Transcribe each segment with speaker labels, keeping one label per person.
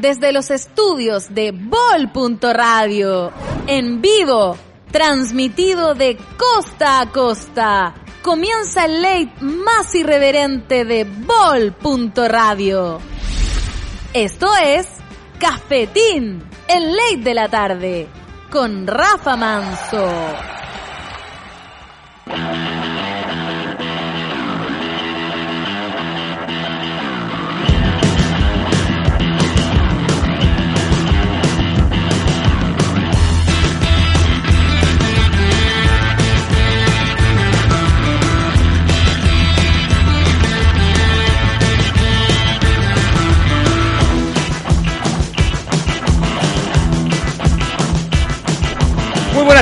Speaker 1: desde los estudios de Bol.radio, en vivo, transmitido de costa a costa. Comienza el late más irreverente de Bol.radio. Esto es Cafetín, el late de la tarde, con Rafa Manso.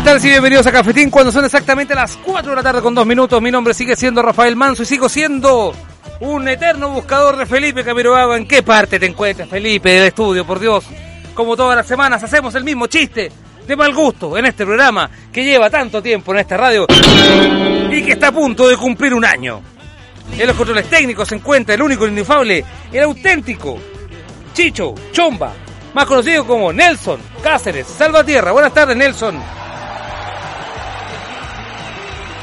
Speaker 2: Tardes y bienvenidos a Cafetín cuando son exactamente las 4 de la tarde con 2 minutos. Mi nombre sigue siendo Rafael Manso y sigo siendo un eterno buscador de Felipe Camiroaga. ¿En qué parte te encuentras, Felipe, del estudio? Por Dios, como todas las semanas hacemos el mismo chiste de mal gusto en este programa que lleva tanto tiempo en esta radio y que está a punto de cumplir un año. En los controles técnicos se encuentra el único, el inefable, el auténtico Chicho Chomba, más conocido como Nelson Cáceres Salvatierra. Buenas tardes, Nelson.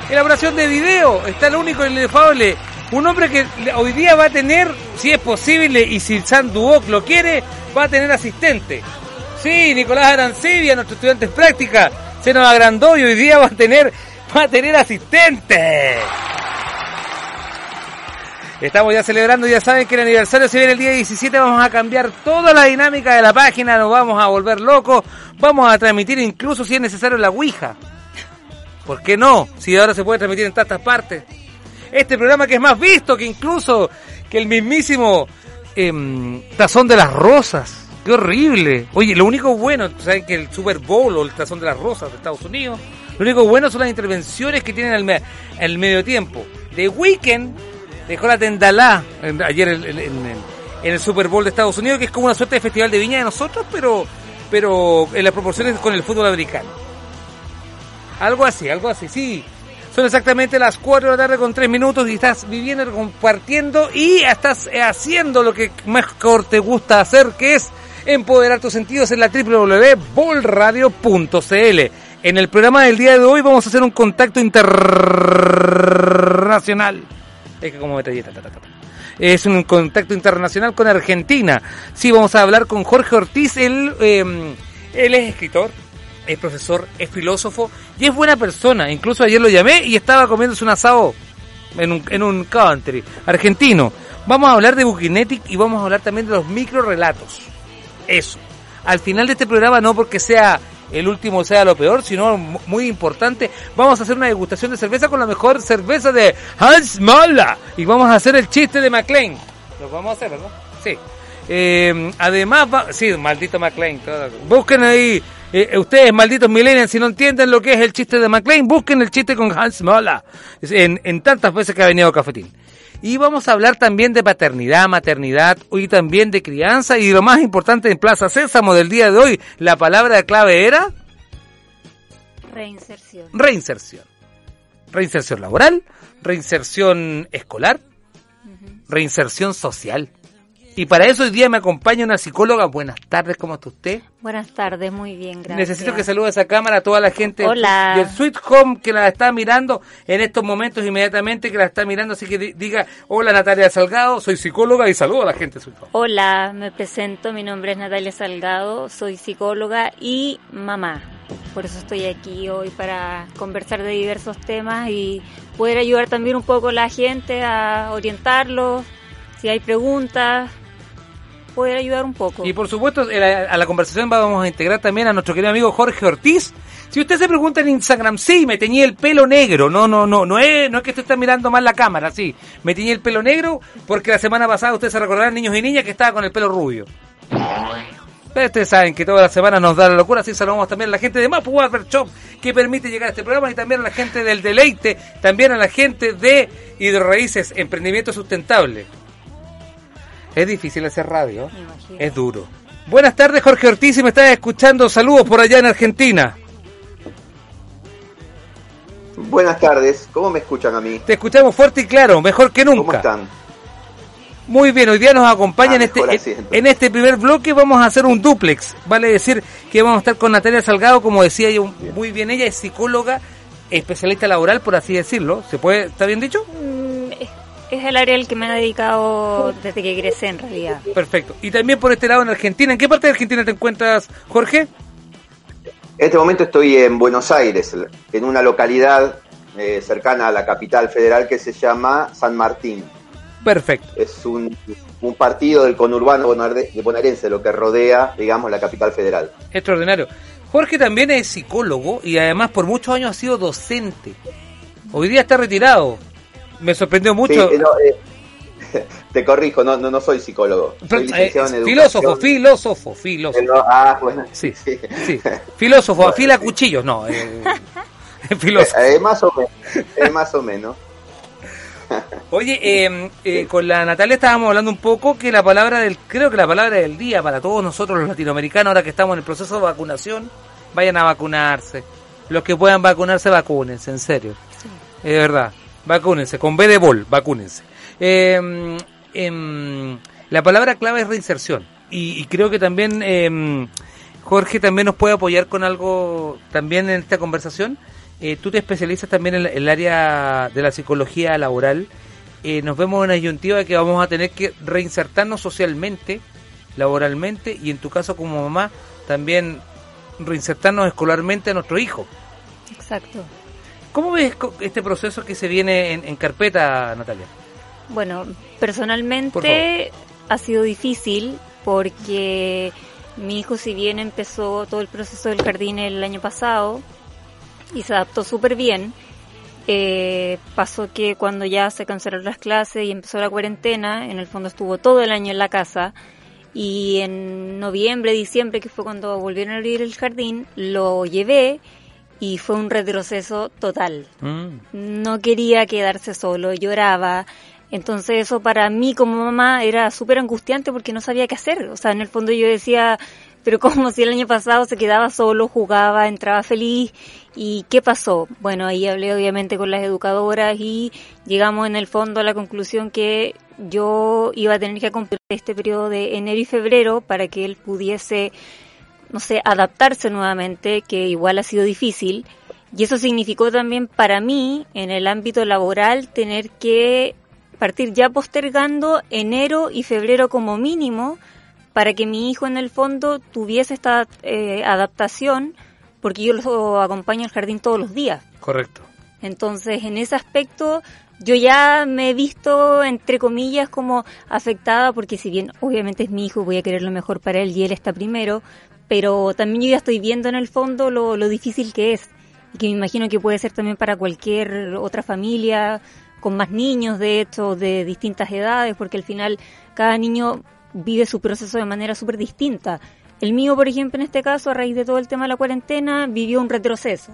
Speaker 2: Elaboración de video, está el único, el inefable, un hombre que hoy día va a tener, si es posible y si Sanduoc lo quiere, va a tener asistente. Sí, Nicolás Arancibia, nuestro estudiante en práctica, se nos agrandó y hoy día va a tener, va a tener asistente. Estamos ya celebrando, ya saben que el aniversario se viene el día 17, vamos a cambiar toda la dinámica de la página, nos vamos a volver locos, vamos a transmitir incluso si es necesario la Ouija. ¿Por qué no? Si ahora se puede transmitir en tantas partes. Este programa que es más visto que incluso que el mismísimo em, Tazón de las Rosas. ¡Qué horrible! Oye, lo único bueno, ¿saben que el Super Bowl o el Tazón de las Rosas de Estados Unidos? Lo único bueno son las intervenciones que tienen al, me- al medio tiempo. The Weeknd dejó la tendalá en- ayer en- en el Super Bowl de Estados Unidos, que es como una suerte de festival de viña de nosotros, pero, pero en las proporciones con el fútbol americano. Algo así, algo así, sí. Son exactamente las 4 de la tarde con 3 minutos y estás viviendo, compartiendo y estás haciendo lo que mejor te gusta hacer, que es empoderar tus sentidos en la www.bolradio.cl. En el programa del día de hoy vamos a hacer un contacto internacional. Es que como ta. Es un contacto internacional con Argentina. Sí, vamos a hablar con Jorge Ortiz. Él, eh, él es escritor, es profesor, es filósofo y es buena persona. Incluso ayer lo llamé y estaba comiéndose un asado en un, en un country argentino. Vamos a hablar de Bukinetic y vamos a hablar también de los micro relatos. Eso. Al final de este programa, no porque sea el último sea lo peor, sino mu- muy importante, vamos a hacer una degustación de cerveza con la mejor cerveza de Hans Mala. Y vamos a hacer el chiste de McLean. Lo vamos a hacer, ¿verdad? Sí. Eh, además, sí, maldito McLean. Busquen ahí, eh, ustedes malditos millennials, si no entienden lo que es el chiste de McLean, busquen el chiste con Hans Mola. En, en tantas veces que ha venido Cafetín. Y vamos a hablar también de paternidad, maternidad y también de crianza. Y lo más importante en Plaza Sésamo del día de hoy, la palabra clave era
Speaker 3: Reinserción.
Speaker 2: reinserción. Reinserción laboral, reinserción escolar, reinserción social. Y para eso hoy día me acompaña una psicóloga. Buenas tardes, ¿cómo está usted?
Speaker 3: Buenas tardes, muy bien, gracias.
Speaker 2: Necesito que salude a esa cámara a toda la gente
Speaker 3: Hola.
Speaker 2: del Sweet Home que la está mirando en estos momentos inmediatamente, que la está mirando, así que di- diga, hola Natalia Salgado, soy psicóloga y saludo a la gente de Sweet Home.
Speaker 3: Hola, me presento, mi nombre es Natalia Salgado, soy psicóloga y mamá. Por eso estoy aquí hoy para conversar de diversos temas y poder ayudar también un poco a la gente a orientarlos, si hay preguntas, poder ayudar un poco.
Speaker 2: Y por supuesto, la- a la conversación vamos a integrar también a nuestro querido amigo Jorge Ortiz. Si usted se pregunta en Instagram, sí, me teñí el pelo negro. No, no, no, no es, no es que usted está mirando mal la cámara, sí. Me teñí el pelo negro porque la semana pasada ustedes se recordarán, niños y niñas, que estaba con el pelo rubio. Ustedes saben que toda la semana nos da la locura, así saludamos también a la gente de Mapu Barber Shop, que permite llegar a este programa, y también a la gente del Deleite, también a la gente de Hidroraíces, Emprendimiento Sustentable. Es difícil hacer radio,
Speaker 3: Me imagino.
Speaker 2: es duro. Buenas tardes, Jorge Ortiz, si me estás escuchando, saludos por allá en Argentina.
Speaker 4: Buenas tardes, ¿cómo me escuchan a mí?
Speaker 2: Te escuchamos fuerte y claro, mejor que
Speaker 4: ¿Cómo
Speaker 2: nunca.
Speaker 4: están?
Speaker 2: Muy bien, hoy día nos acompaña ah, en, este, en, este primer bloque, vamos a hacer un duplex, vale decir que vamos a estar con Natalia Salgado, como decía yo muy bien, ella es psicóloga, especialista laboral, por así decirlo, ¿se puede, está bien dicho?
Speaker 3: Es el área al que me he dedicado desde que crecí en realidad.
Speaker 2: Perfecto, y también por este lado en Argentina, ¿en qué parte de Argentina te encuentras, Jorge?
Speaker 4: En este momento estoy en Buenos Aires, en una localidad eh, cercana a la capital federal que se llama San Martín.
Speaker 2: Perfecto.
Speaker 4: Es un, partido del conurbano de bonaerense, lo que rodea, digamos, la capital federal.
Speaker 2: Extraordinario. Jorge también es psicólogo y además por muchos años ha sido docente. Hoy día está retirado. Me sorprendió mucho.
Speaker 4: Eh, te corrijo, no, no, no soy psicólogo. Soy
Speaker 2: en filósofo, filósofo, filósofo.
Speaker 4: ah, bueno.
Speaker 2: Sí, sí. Filósofo, afila cuchillos, no. Eh,
Speaker 4: filósofo. Eh, más o menos. más o menos.
Speaker 2: Oye, eh, eh, con la Natalia estábamos hablando un poco que la palabra del, creo que la palabra del día para todos nosotros los latinoamericanos, ahora que estamos en el proceso de vacunación, vayan a vacunarse. Los que puedan vacunarse, vacúnense, en serio. Es verdad, vacúnense, con B de bol, vacúnense. Em, la palabra clave es reinserción. Y, creo que también em, Jorge también nos puede apoyar con algo también en esta conversación eh, tú te especializas también en, el área de la psicología laboral. Eh, nos vemos en una ayuntiva de que vamos a tener que reinsertarnos socialmente, laboralmente y en tu caso como mamá también reinsertarnos escolarmente a nuestro hijo.
Speaker 3: Exacto.
Speaker 2: ¿Cómo ves este proceso que se viene en, carpeta, Natalia?
Speaker 3: Bueno, personalmente ha sido difícil porque mi hijo si bien empezó todo el proceso del jardín el año pasado, y se adaptó súper bien. Eh, pasó que cuando ya se cancelaron las clases y empezó la cuarentena, en el fondo estuvo todo el año en la casa y en noviembre, diciembre, que fue cuando volvieron a abrir el jardín, lo llevé y fue un retroceso total. Mm. No quería quedarse solo, lloraba. Entonces eso para mí como mamá era súper angustiante porque no sabía qué hacer. O sea, en el fondo yo decía, pero como si el año pasado se quedaba solo, jugaba, entraba feliz. ¿Y qué pasó? Bueno, ahí hablé obviamente con las educadoras y llegamos en el fondo a la conclusión que yo iba a tener que cumplir este periodo de enero y febrero para que él pudiese, no sé, adaptarse nuevamente, que igual ha sido difícil. Y eso significó también para mí, en el ámbito laboral, tener que partir ya postergando enero y febrero como mínimo para que mi hijo en el fondo tuviese esta eh, adaptación, porque yo lo acompaño al jardín todos los días.
Speaker 2: Correcto.
Speaker 3: Entonces, en ese aspecto, yo ya me he visto, entre comillas, como afectada, porque si bien obviamente es mi hijo, voy a querer lo mejor para él y él está primero, pero también yo ya estoy viendo en el fondo lo, lo difícil que es, y que me imagino que puede ser también para cualquier otra familia, con más niños, de hecho, de distintas edades, porque al final cada niño vive su proceso de manera súper distinta. El mío, por ejemplo, en este caso, a raíz de todo el tema de la cuarentena, vivió un retroceso.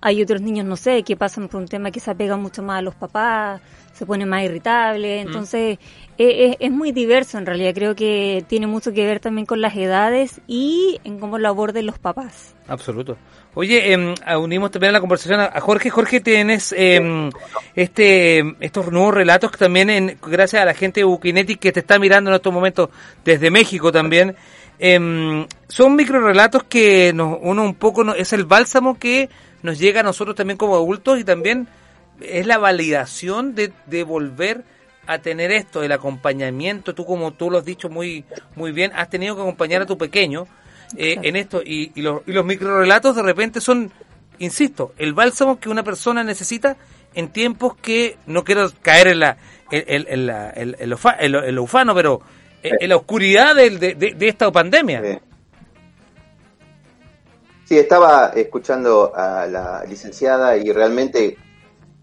Speaker 3: Hay otros niños, no sé, que pasan por un tema que se apega mucho más a los papás, se pone más irritable. Entonces, e, e, es, muy diverso en realidad. Creo que tiene mucho que ver también con las edades y en cómo lo aborden los papás.
Speaker 2: Absoluto. Oye, eh, unimos también a la conversación a Jorge. Jorge, tienes em, este, estos nuevos relatos que también, en, gracias a la gente de Bukinetic que te está mirando en estos momentos desde México también, eh, son micro relatos que nos, uno un poco es el bálsamo que nos llega a nosotros también como adultos y también es la validación de, de volver a tener esto, el acompañamiento. Tú, como tú lo has dicho muy, muy bien, has tenido que acompañar a tu pequeño eh, en esto. Y, y, los, y los microrelatos de repente son, insisto, el bálsamo que una persona necesita en tiempos que no quiero caer en la en, la, el, ufano, pero en la oscuridad de, de, esta pandemia.
Speaker 4: Sí, estaba escuchando a la licenciada y realmente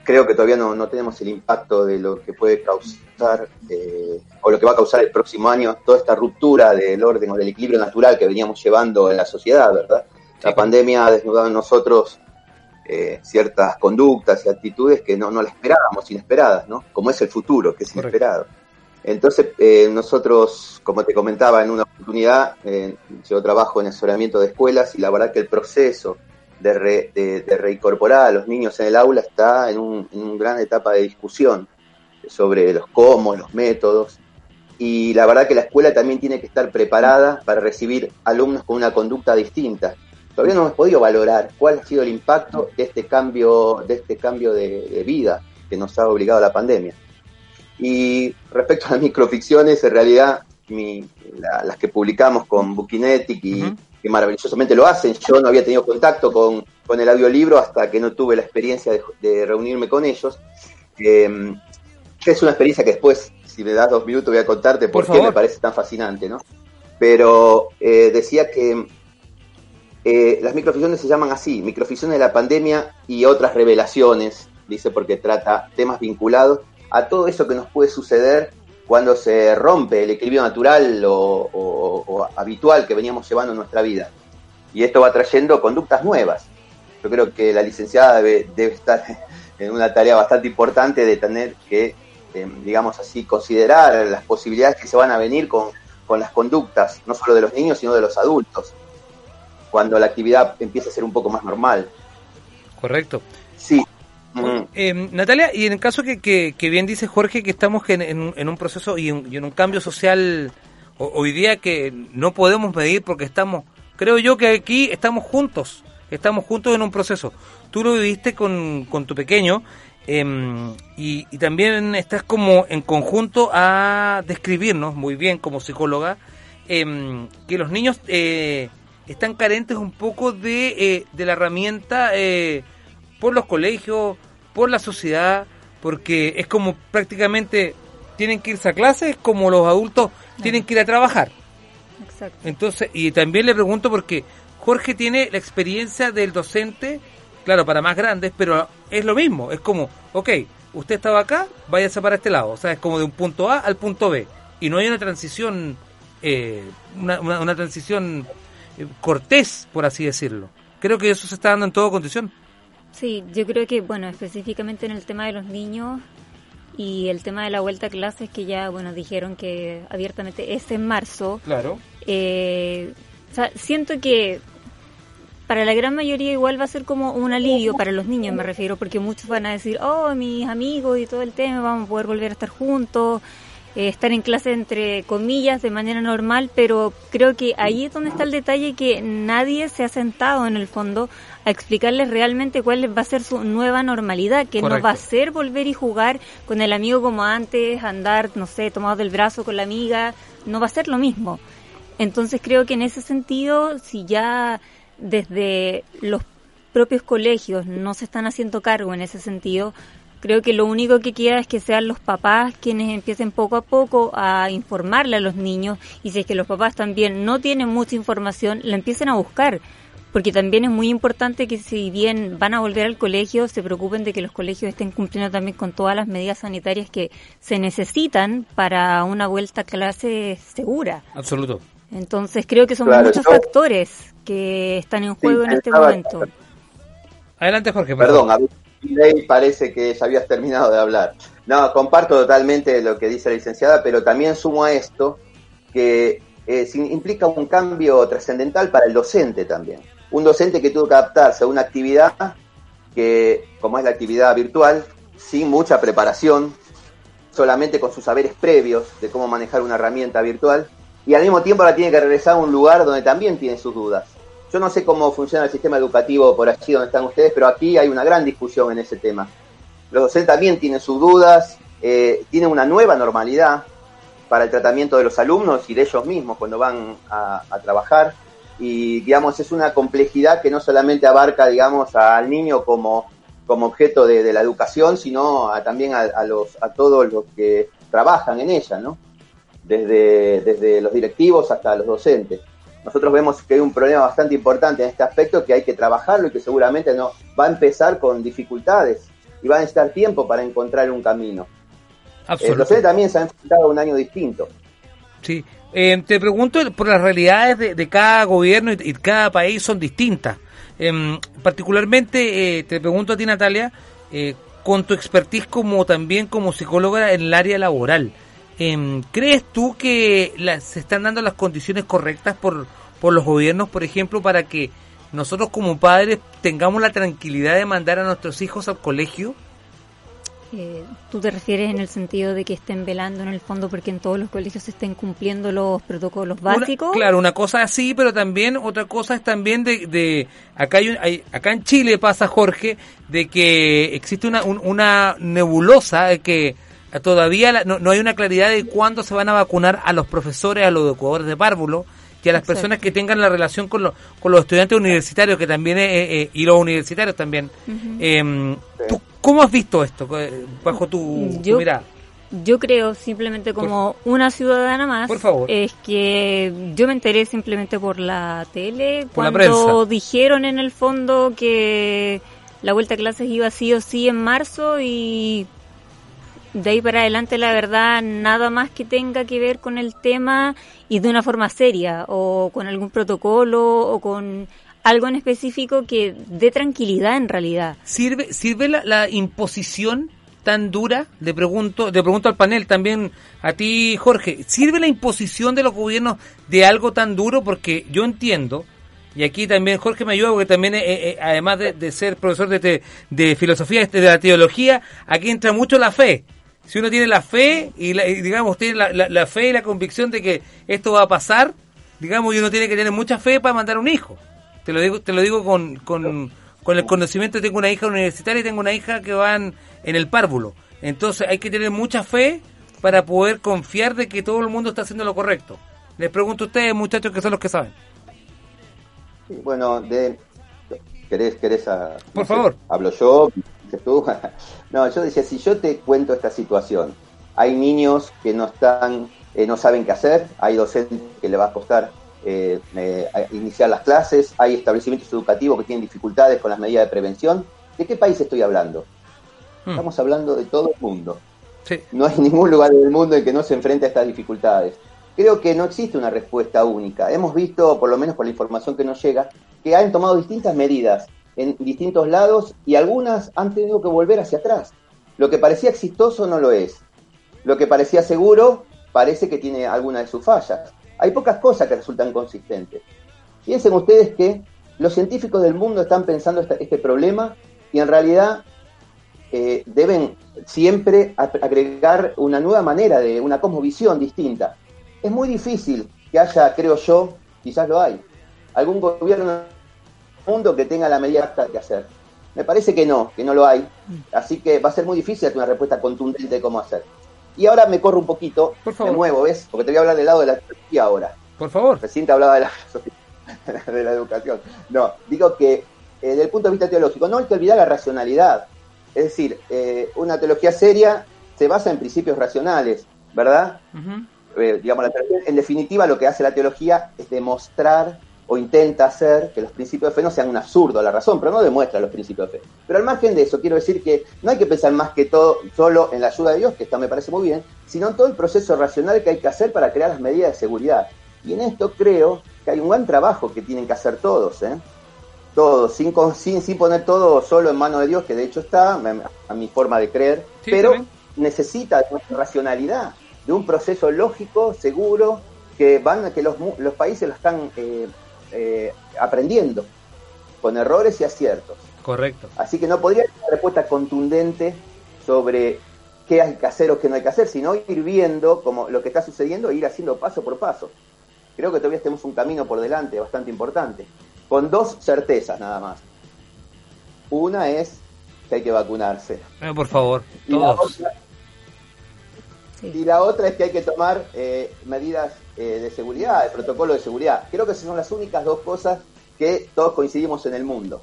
Speaker 4: creo que todavía no, no tenemos el impacto de lo que puede causar eh, o lo que va a causar el próximo año toda esta ruptura del orden o del equilibrio natural que veníamos llevando en la sociedad, ¿verdad? La pandemia ha desnudado en nosotros eh, ciertas conductas y actitudes que no, no las esperábamos, inesperadas, ¿no? Como es el futuro, que es inesperado. Entonces, eh, nosotros, como te comentaba en una oportunidad, yo trabajo en asesoramiento de escuelas y la verdad que el proceso de, reincorporar a los niños en el aula está en, una gran etapa de discusión sobre los cómo, los métodos. y la verdad que la escuela también tiene que estar preparada para recibir alumnos con una conducta distinta. Todavía no hemos podido valorar cuál ha sido el impacto de este cambio, de este cambio de, vida que nos ha obligado la pandemia. Y respecto a las microficciones, en realidad las que publicamos con Bookinetic y que maravillosamente lo hacen, yo no había tenido contacto con, con el audiolibro hasta que no tuve la experiencia de, reunirme con ellos. Eh, es una experiencia que después si me das dos minutos voy a contarte por, qué me parece tan fascinante, ¿no? Pero eh, decía que eh, las microficciones se llaman así, microficciones de la pandemia y otras revelaciones, dice porque trata temas vinculados a todo eso que nos puede suceder cuando se rompe el equilibrio natural o, habitual que veníamos llevando en nuestra vida. Y esto va trayendo conductas nuevas. Yo creo que la licenciada debe, debe estar en una tarea bastante importante de tener que este, digamos así, considerar las posibilidades que se van a venir con, las conductas, no solo de los niños, sino de los adultos, cuando la actividad empieza a ser un poco más normal.
Speaker 2: Correcto.
Speaker 4: Sí.
Speaker 2: Eh, Natalia, y en el caso que, que, bien dice Jorge, que estamos en, en, un proceso y en, un cambio social hoy día que no podemos medir porque estamos, creo yo que aquí estamos juntos, estamos juntos en un proceso. Tú lo viviste con, con tu pequeño Em, y, también estás como en conjunto a describirnos muy bien como psicóloga em, que los niños eh, están carentes un poco de, eh, de la herramienta eh, por los colegios, por la sociedad, porque es como prácticamente tienen que irse a clases como los adultos tienen que ir a trabajar. Exacto. Entonces, y también le pregunto porque Jorge tiene la experiencia del docente Claro, para más grandes, pero es lo mismo. Es como, ok, usted estaba acá, váyase para este lado. O sea, es como de un punto A al punto B. Y no hay una transición, eh, una, una, transición eh, cortés, por así decirlo. Creo que eso se está dando en toda condición.
Speaker 3: Sí, yo creo que, bueno, específicamente en el tema de los niños y el tema de la vuelta a clases, que ya, bueno, dijeron que abiertamente es en marzo.
Speaker 2: Claro.
Speaker 3: Eh, o sea, siento que para la gran mayoría igual va a ser como un alivio para los niños, me refiero, porque muchos van a decir, oh, mis amigos y todo el tema, vamos a poder volver a estar juntos, eh, estar en clase entre comillas de manera normal, pero creo que ahí es donde está el detalle que nadie se ha sentado en el fondo a explicarles realmente cuál va a ser su nueva normalidad, que no va a ser volver y jugar con el amigo como antes, andar, no sé, tomado del brazo con la amiga, no va a ser lo mismo. Entonces creo que en ese sentido, si ya desde los propios colegios no se están haciendo cargo en ese sentido, creo que lo único que queda es que sean los papás quienes empiecen poco a poco a informarle a los niños y si es que los papás también no tienen mucha información, la empiecen a buscar. Porque también es muy importante que si bien van a volver al colegio, se preocupen de que los colegios estén cumpliendo también con todas las medidas sanitarias que se necesitan para una vuelta a clase segura.
Speaker 2: Absoluto.
Speaker 3: Entonces creo que son muchos factores que están en juego en este momento.
Speaker 2: Adelante, Jorge.
Speaker 4: Perdón, a mí parece que ya habías terminado de hablar. No, comparto totalmente lo que dice la licenciada, pero también sumo a esto que eh, implica un cambio trascendental para el docente también. Un docente que tuvo que adaptarse a una actividad que, como es la actividad virtual, sin mucha preparación, solamente con sus saberes previos de cómo manejar una herramienta virtual, y al mismo tiempo ahora tiene que regresar a un lugar donde también tiene sus dudas. Yo no sé cómo funciona el sistema educativo por allí donde están ustedes, pero aquí hay una gran discusión en ese tema. Los docentes también tienen sus dudas, eh, tienen una nueva normalidad para el tratamiento de los alumnos y de ellos mismos cuando van a, trabajar. Y, digamos, es una complejidad que no solamente abarca, digamos, al niño como, como objeto de, la educación, sino también a, los, a todos los que trabajan en ella, ¿no? desde, desde los directivos hasta los docentes. Nosotros vemos que hay un problema bastante importante en este aspecto que hay que trabajarlo y que seguramente no va a empezar con dificultades y va a necesitar tiempo para encontrar un camino. Eh, los docentes también se han enfrentado a un año distinto.
Speaker 2: Sí, eh, te pregunto por las realidades de, cada gobierno y, cada país son distintas. Em, particularmente eh, te pregunto a ti Natalia, con tu expertise como también como psicóloga en el área laboral. Em, ¿Crees tú que se están dando las condiciones correctas por, por los gobiernos, por ejemplo, para que nosotros como padres tengamos la tranquilidad de mandar a nuestros hijos al colegio?
Speaker 3: Eh, ¿Tú te refieres en el sentido de que estén velando en el fondo porque en todos los colegios se estén cumpliendo los protocolos básicos?
Speaker 2: claro, una cosa así, pero también otra cosa es también de, de acá hay, acá en Chile pasa Jorge de que existe una una nebulosa que todavía no, no, hay una claridad de cuándo se van a vacunar a los profesores, a los educadores de párvulo y a las personas que tengan la relación con, con los estudiantes universitarios que también y los universitarios también. Em, ¿Cómo has visto esto eh, bajo tu, yo, mirada?
Speaker 3: Yo creo simplemente como una ciudadana más.
Speaker 2: Por favor.
Speaker 3: Es que yo me enteré simplemente por la tele cuando dijeron en el fondo que la vuelta a clases iba sí o sí en marzo y de ahí para adelante la verdad nada más que tenga que ver con el tema y de una forma seria o con algún protocolo o con algo en específico que dé tranquilidad en realidad.
Speaker 2: ¿Sirve, sirve la, imposición tan dura? Le pregunto, le pregunto al panel también a ti, Jorge. ¿Sirve la imposición de los gobiernos de algo tan duro? Porque yo entiendo, y aquí también Jorge me ayuda, porque también, eh, eh, además de, ser profesor de, de filosofía, este, de la teología, aquí entra mucho la fe. Si uno tiene la fe y, digamos tiene la, la, fe y la convicción de que esto va a pasar, digamos, y uno tiene que tener mucha fe para mandar un hijo. Te lo digo, te lo digo con, con, el conocimiento. Tengo una hija universitaria y tengo una hija que van en el párvulo. Entonces hay que tener mucha fe para poder confiar de que todo el mundo está haciendo lo correcto. Les pregunto a ustedes, muchachos, que son los que saben.
Speaker 4: bueno, de, ¿querés, querés a,
Speaker 2: Por favor.
Speaker 4: hablo yo, tú. no, yo decía, si yo te cuento esta situación, hay niños que no están, eh, no saben qué hacer, hay docentes que le va a costar eh, eh, iniciar las clases, hay establecimientos educativos que tienen dificultades con las medidas de prevención. ¿De qué país estoy hablando? Hmm. Estamos hablando de todo el mundo. No hay ningún lugar del mundo en que no se enfrente a estas dificultades. Creo que no existe una respuesta única. Hemos visto, por lo menos por la información que nos llega, que han tomado distintas medidas en distintos lados y algunas han tenido que volver hacia atrás. Lo que parecía exitoso no lo es. Lo que parecía seguro parece que tiene alguna de sus fallas hay pocas cosas que resultan consistentes. Piensen ustedes que los científicos del mundo están pensando este, problema y en realidad eh, deben siempre agregar una nueva manera de una cosmovisión distinta. Es muy difícil que haya, creo yo, quizás lo hay, algún gobierno del mundo que tenga la medida que hacer. Me parece que no, que no lo hay. Así que va a ser muy difícil hacer una respuesta contundente de cómo hacer. Y ahora me corro un poquito, de nuevo, ¿ves? Porque te voy a hablar del lado de la tecnología ahora.
Speaker 2: Por favor.
Speaker 4: Recién te hablaba de la, de la educación. No, digo que eh, desde el punto de vista teológico no hay que olvidar la racionalidad. Es decir, eh, una teología seria se basa en principios racionales, ¿verdad? Eh, digamos, en definitiva lo que hace la teología es demostrar o intenta hacer que los principios de fe no sean un absurdo a la razón, pero no demuestra los principios de fe. Pero al margen de eso, quiero decir que no hay que pensar más que todo solo en la ayuda de Dios, que esto me parece muy bien, sino en todo el proceso racional que hay que hacer para crear las medidas de seguridad. Y en esto creo que hay un gran trabajo que tienen que hacer todos, ¿eh? Todos, sin, sin, sin poner todo solo en manos de Dios, que de hecho está, a mi forma de creer, pero necesita de una racionalidad, de un proceso lógico, seguro, que van que los, los países lo están eh, eh, aprendiendo, con errores y aciertos.
Speaker 2: Correcto.
Speaker 4: Así que no podría ser una respuesta contundente sobre qué hay que hacer o qué no hay que hacer, sino ir viendo como lo que está sucediendo e ir haciendo paso por paso. Creo que todavía tenemos un camino por delante bastante importante, con dos certezas nada más. Una es que hay que vacunarse.
Speaker 2: Eh, por favor,
Speaker 4: todos. Y la otra es que hay que tomar eh, medidas eh, de seguridad, de protocolo de seguridad. Creo que esas son las únicas dos cosas que todos coincidimos en el mundo.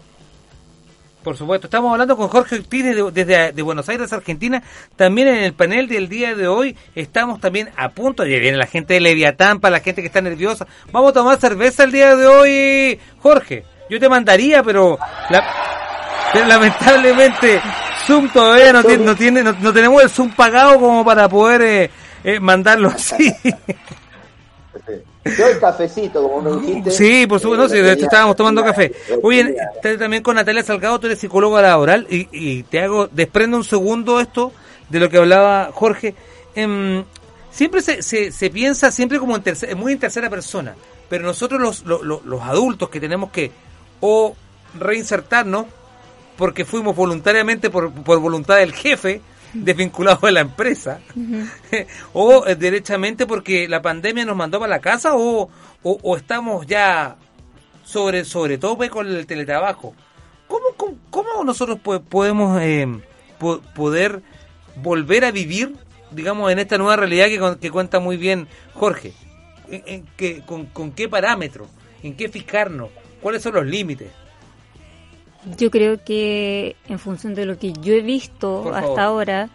Speaker 2: Por supuesto, estamos hablando con Jorge Ortiz desde, de Buenos Aires, Argentina. También en el panel del día de hoy estamos también a punto, ya viene la gente de Leviatán, para la gente que está nerviosa. Vamos a tomar cerveza el día de hoy, Jorge. Yo te mandaría, pero, lamentablemente Zoom todavía no tiene, no, tiene no, tenemos el Zoom pagado como para poder eh, eh, mandarlo así.
Speaker 4: Yo el cafecito, como me dijiste.
Speaker 2: Sí, por supuesto, sí, de hecho estábamos tomando café. Oye, también con Natalia Salgado, tú eres psicóloga laboral y, y te hago, desprendo un segundo esto de lo que hablaba Jorge. Em, siempre se, se, se, piensa siempre como en tercera, muy en tercera persona, pero nosotros los, los, los adultos que tenemos que o reinsertarnos porque fuimos voluntariamente por, por voluntad del jefe desvinculados de la empresa, o eh, derechamente porque la pandemia nos mandó para la casa, o, o, estamos ya sobre, sobre todo pues, con el teletrabajo. ¿Cómo, cómo, nosotros podemos eh, poder volver a vivir, digamos, en esta nueva realidad que, que cuenta muy bien Jorge? ¿En, con, ¿Con qué parámetros? ¿En qué fijarnos? ¿Cuáles son los límites?
Speaker 3: Yo creo que en función de lo que yo he visto hasta ahora,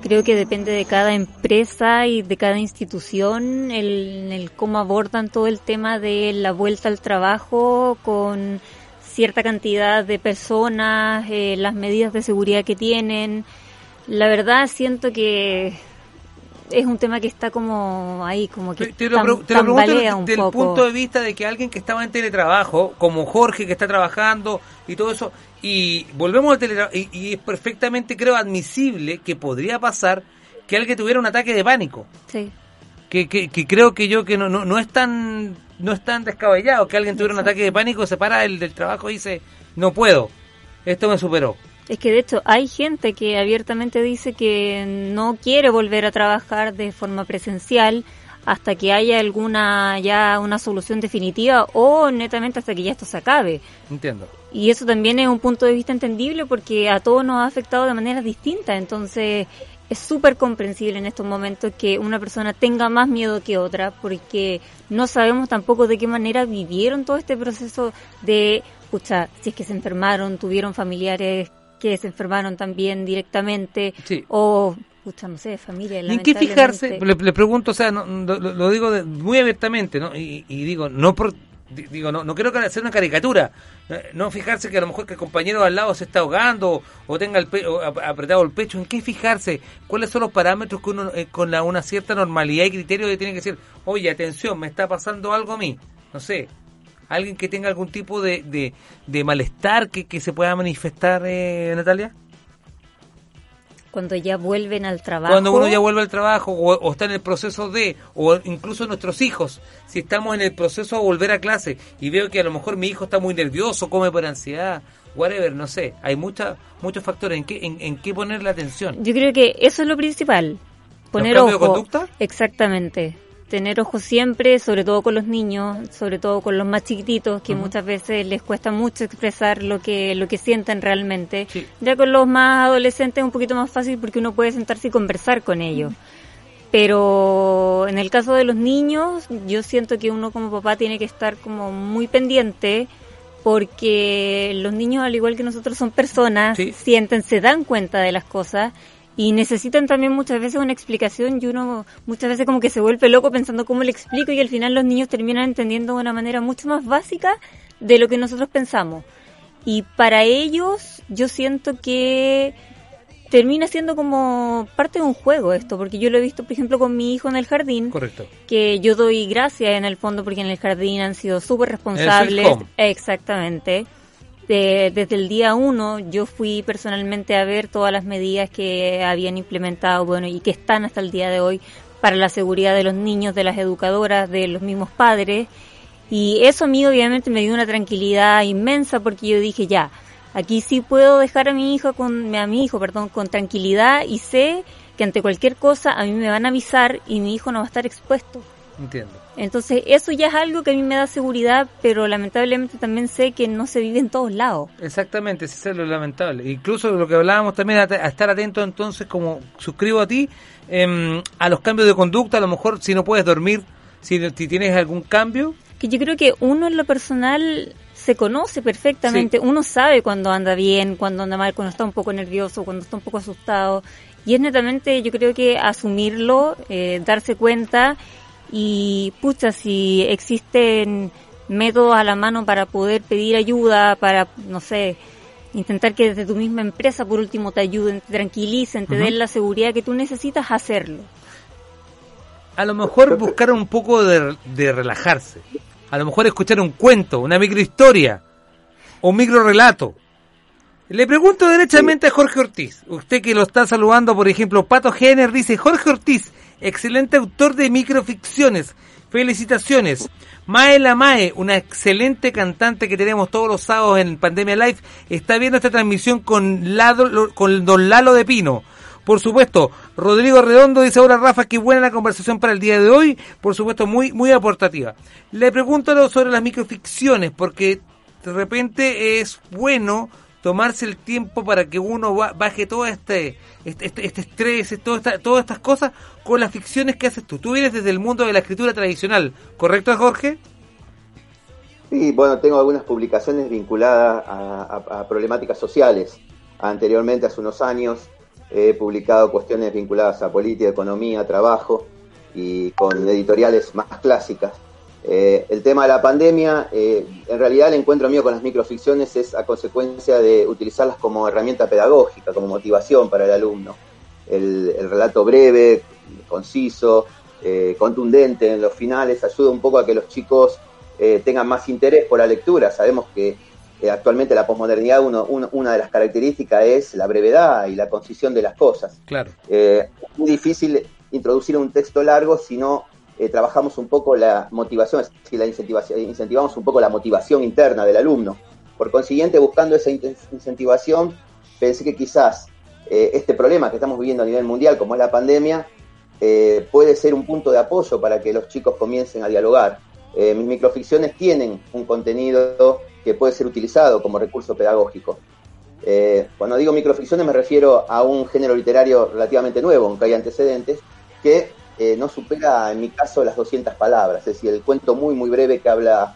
Speaker 3: creo que depende de cada empresa y de cada institución el, el, cómo abordan todo el tema de la vuelta al trabajo con cierta cantidad de personas, eh, las medidas de seguridad que tienen. La verdad siento que es un tema que está como ahí, como que
Speaker 2: te, lo, te lo pregunto desde el punto de vista de que alguien que estaba en teletrabajo, como Jorge que está trabajando y todo eso, y volvemos al teletrabajo, y, es perfectamente creo admisible que podría pasar que alguien tuviera un ataque de pánico.
Speaker 3: Sí.
Speaker 2: Que, que, creo que yo que no, no, no es tan no es tan descabellado que alguien tuviera un ataque de pánico, se para el del trabajo y dice, no puedo, esto me superó.
Speaker 3: Es que de hecho hay gente que abiertamente dice que no quiere volver a trabajar de forma presencial hasta que haya alguna ya una solución definitiva o netamente hasta que ya esto se acabe.
Speaker 2: Entiendo.
Speaker 3: Y eso también es un punto de vista entendible porque a todos nos ha afectado de manera distinta, entonces es súper comprensible en estos momentos que una persona tenga más miedo que otra porque no sabemos tampoco de qué manera vivieron todo este proceso de, escucha, si es que se enfermaron, tuvieron familiares que se enfermaron también directamente o escucha, no sé, familia.
Speaker 2: ¿Y en qué fijarse? Le, pregunto, o sea, lo, digo muy abiertamente, ¿no? Y, digo, no por, digo, no, no quiero hacer una caricatura, no fijarse que a lo mejor que el compañero al lado se está ahogando o tenga el apretado el pecho, ¿en qué fijarse? ¿Cuáles son los parámetros que uno eh, con una cierta normalidad y criterio tiene que decir, oye, atención, me está pasando algo a mí? No sé, alguien que tenga algún tipo de, de, malestar que, que, se pueda manifestar, eh, Natalia?
Speaker 3: Cuando ya vuelven al trabajo.
Speaker 2: Cuando uno ya vuelve al trabajo o, está en el proceso de, o incluso nuestros hijos, si estamos en el proceso de volver a clase y veo que a lo mejor mi hijo está muy nervioso, come por ansiedad, whatever, no sé, hay mucha, muchos factores en qué, en, qué poner la atención.
Speaker 3: Yo creo que eso es lo principal. Poner ojo. de conducta? Exactamente tener ojo siempre, sobre todo con los niños, sobre todo con los más chiquititos, que muchas veces les cuesta mucho expresar lo que, lo que sienten realmente. Ya con los más adolescentes es un poquito más fácil porque uno puede sentarse y conversar con ellos. Pero en el caso de los niños, yo siento que uno como papá tiene que estar como muy pendiente porque los niños, al igual que nosotros, son personas, sienten, se dan cuenta de las cosas y necesitan también muchas veces una explicación y uno muchas veces como que se vuelve loco pensando cómo le explico y al final los niños terminan entendiendo de una manera mucho más básica de lo que nosotros pensamos. Y para ellos yo siento que termina siendo como parte de un juego esto, porque yo lo he visto, por ejemplo, con mi hijo en el jardín.
Speaker 2: Correcto.
Speaker 3: Que yo doy gracias en el fondo porque en el jardín han sido súper responsables. Exactamente desde el día uno yo fui personalmente a ver todas las medidas que habían implementado, bueno, y que están hasta el día de hoy para la seguridad de los niños, de las educadoras, de los mismos padres. Y eso a mí obviamente me dio una tranquilidad inmensa porque yo dije, ya, aquí sí puedo dejar a mi hijo con a mi hijo, perdón, con tranquilidad y sé que ante cualquier cosa a mí me van a avisar y mi hijo no va a estar expuesto.
Speaker 2: Entiendo.
Speaker 3: Entonces, eso ya es algo que a mí me da seguridad, pero lamentablemente también sé que no se vive en todos lados.
Speaker 2: Exactamente, eso es lo lamentable. Incluso lo que hablábamos también, a, estar atento entonces, como suscribo a ti, em, a los cambios de conducta, a lo mejor si no puedes dormir, si, tienes algún cambio.
Speaker 3: Que yo creo que uno en lo personal se conoce perfectamente, uno sabe cuando anda bien, cuando anda mal, cuando está un poco nervioso, cuando está un poco asustado. Y es netamente, yo creo que asumirlo, eh, darse cuenta y pucha, si existen métodos a la mano para poder pedir ayuda, para, no sé, intentar que desde tu misma empresa por último te ayuden, te tranquilicen, te den la seguridad que tú necesitas hacerlo.
Speaker 2: A lo mejor buscar un poco de, de relajarse. A lo mejor escuchar un cuento, una microhistoria o un micro relato. Le pregunto derechamente a Jorge Ortiz, usted que lo está saludando, por ejemplo, Pato Jenner dice, Jorge Ortiz, excelente autor de microficciones. Felicitaciones. Mae La Mae, una excelente cantante que tenemos todos los sábados en Pandemia Live, está viendo esta transmisión con, Lado, con Don Lalo de Pino. Por supuesto, Rodrigo Redondo dice ahora Rafa, qué buena la conversación para el día de hoy, por supuesto muy muy aportativa. Le pregunto sobre las microficciones, porque de repente es bueno tomarse el tiempo para que uno baje todo este, este, este, este estrés, todas estas cosas con las ficciones que haces tú. Tú vienes desde el mundo de la escritura tradicional, ¿correcto, Jorge?
Speaker 4: Sí, bueno, tengo algunas publicaciones vinculadas a, problemáticas sociales. Anteriormente, hace unos años, he publicado cuestiones vinculadas a política, economía, trabajo y con editoriales más clásicas. Eh, el tema de la pandemia, eh, en realidad el encuentro mío con las microficciones es a consecuencia de utilizarlas como herramienta pedagógica, como motivación para el alumno. El, relato breve, conciso, eh, contundente en los finales ayuda un poco a que los chicos tengan más interés por la lectura. Sabemos que actualmente la posmodernidad, una de las características es la brevedad y la concisión de las cosas.
Speaker 2: Claro.
Speaker 4: es muy difícil introducir un texto largo si no eh, trabajamos un poco la motivación, si la incentivación, incentivamos un poco la motivación interna del alumno. Por consiguiente, buscando esa incentivación, pensé que quizás eh, este problema que estamos viviendo a nivel mundial, como es la pandemia, eh, puede ser un punto de apoyo para que los chicos comiencen a dialogar. mis microficciones tienen un contenido que puede ser utilizado como recurso pedagógico. cuando digo microficciones me refiero a un género literario relativamente nuevo, aunque hay antecedentes, que eh, no supera, en mi caso, las 200 palabras. Es decir, el cuento muy, muy breve que habla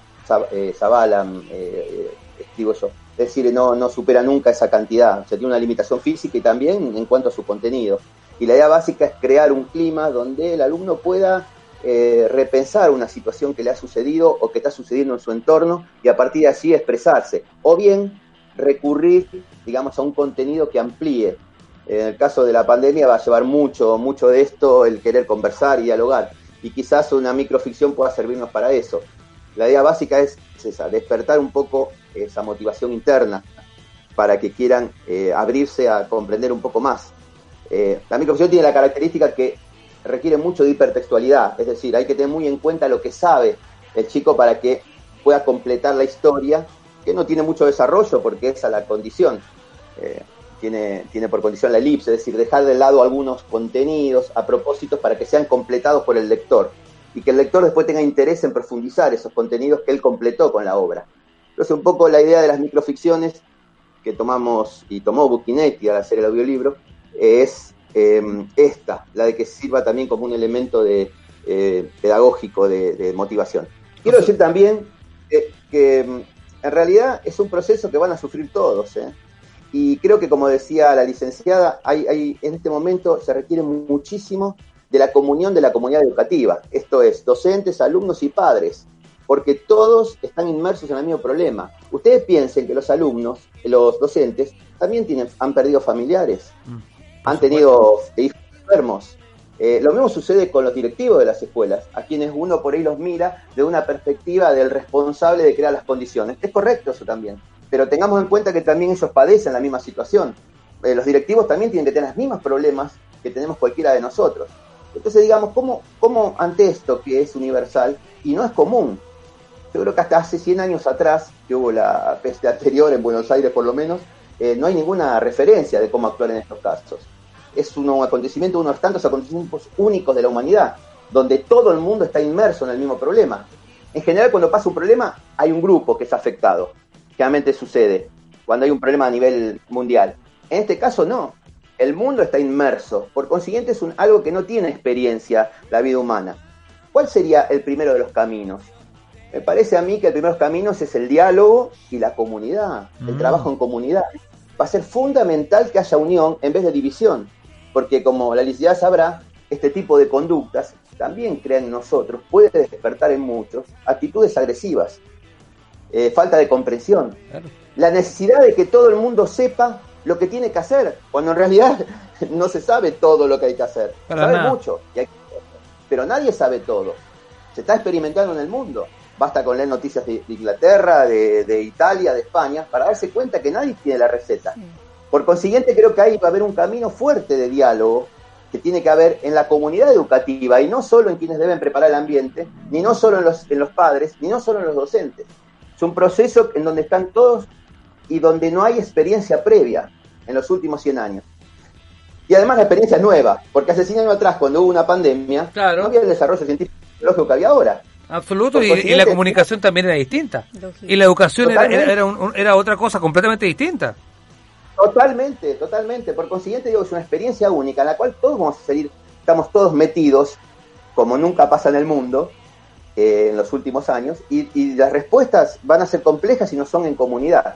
Speaker 4: eh, Zavala, eh, escribo yo. Es decir, no, no supera nunca esa cantidad. O sea, tiene una limitación física y también en cuanto a su contenido. Y la idea básica es crear un clima donde el alumno pueda repensar una situación que le ha sucedido o que está sucediendo en su entorno y a partir de así expresarse. O bien recurrir, digamos, a un contenido que amplíe en el caso de la pandemia va a llevar mucho, mucho de esto el querer conversar y dialogar. Y quizás una microficción pueda servirnos para eso. La idea básica es despertar un poco esa motivación interna para que quieran eh, abrirse a comprender un poco más. Eh, la microficción tiene la característica que requiere mucho de hipertextualidad, es decir, hay que tener muy en cuenta lo que sabe el chico para que pueda completar la historia, que no tiene mucho desarrollo porque esa es la condición. Eh, tiene, tiene por condición la elipse, es decir, dejar de lado algunos contenidos a propósito para que sean completados por el lector y que el lector después tenga interés en profundizar esos contenidos que él completó con la obra. Entonces, un poco la idea de las microficciones que tomamos y tomó Bucchinetti al hacer el audiolibro es em, esta, la de que sirva también como un elemento de, eh, pedagógico de, motivación. Quiero decir también que em, en realidad es un proceso que van a sufrir todos. ¿eh? Y creo que, como decía la licenciada, hay, hay, en este momento se requiere muchísimo de la comunión de la comunidad educativa, esto es, docentes, alumnos y padres, porque todos están inmersos en el mismo problema. Ustedes piensen que los alumnos, los docentes, también tienen, han perdido familiares, mm, han tenido hijos enfermos. Eh, lo mismo sucede con los directivos de las escuelas, a quienes uno por ahí los mira de una perspectiva del responsable de crear las condiciones. Es correcto eso también pero tengamos en cuenta que también ellos padecen la misma situación. Eh, los directivos también tienen que tener los mismos problemas que tenemos cualquiera de nosotros. Entonces, digamos, ¿cómo, ¿cómo ante esto que es universal y no es común? Yo creo que hasta hace 100 años atrás, que hubo la peste anterior en Buenos Aires por lo menos, eh, no hay ninguna referencia de cómo actuar en estos casos. Es un acontecimiento, uno de los tantos acontecimientos únicos de la humanidad, donde todo el mundo está inmerso en el mismo problema. En general, cuando pasa un problema, hay un grupo que es afectado generalmente sucede cuando hay un problema a nivel mundial. En este caso no, el mundo está inmerso, por consiguiente es un, algo que no tiene experiencia la vida humana. ¿Cuál sería el primero de los caminos? Me parece a mí que el primero de los caminos es el diálogo y la comunidad, el mm. trabajo en comunidad. Va a ser fundamental que haya unión en vez de división, porque como la licenciada sabrá, este tipo de conductas también crean en nosotros, puede despertar en muchos actitudes agresivas. Eh, falta de comprensión, la necesidad de que todo el mundo sepa lo que tiene que hacer, cuando en realidad no se sabe todo lo que hay que hacer. se sabe mucho, pero nadie sabe todo. Se está experimentando en el mundo. Basta con leer noticias de, Inglaterra, de, Italia, de España, para darse cuenta que nadie tiene la receta. Por consiguiente, creo que ahí va a haber un camino fuerte de diálogo que tiene que haber en la comunidad educativa y no solo en quienes deben preparar el ambiente, ni no solo en los, en los padres, ni no solo en los docentes. Es un proceso en donde están todos y donde no hay experiencia previa en los últimos 100 años. Y además la experiencia es nueva, porque hace 100 años atrás, cuando hubo una pandemia,
Speaker 2: Claro.
Speaker 4: no había el desarrollo científico y tecnológico que había ahora.
Speaker 2: Absoluto, y, y la comunicación también era distinta.
Speaker 3: Lógico.
Speaker 2: Y la educación era, era, un- un- era otra cosa completamente distinta.
Speaker 4: Totalmente, totalmente. Por consiguiente, digo, es una experiencia única en la cual todos vamos a salir, estamos todos metidos, como nunca pasa en el mundo, eh, en los últimos años, y, y las respuestas van a ser complejas y no son en comunidad.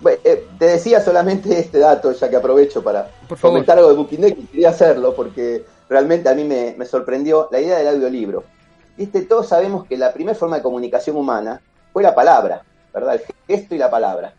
Speaker 4: Bueno, eh, te decía solamente este dato, ya que aprovecho para comentar algo de Bukinek, y quería hacerlo porque realmente a mí me, me sorprendió la idea del audiolibro. Viste, todos sabemos que la primera forma de comunicación humana fue la palabra, ¿verdad? El gesto y la palabra.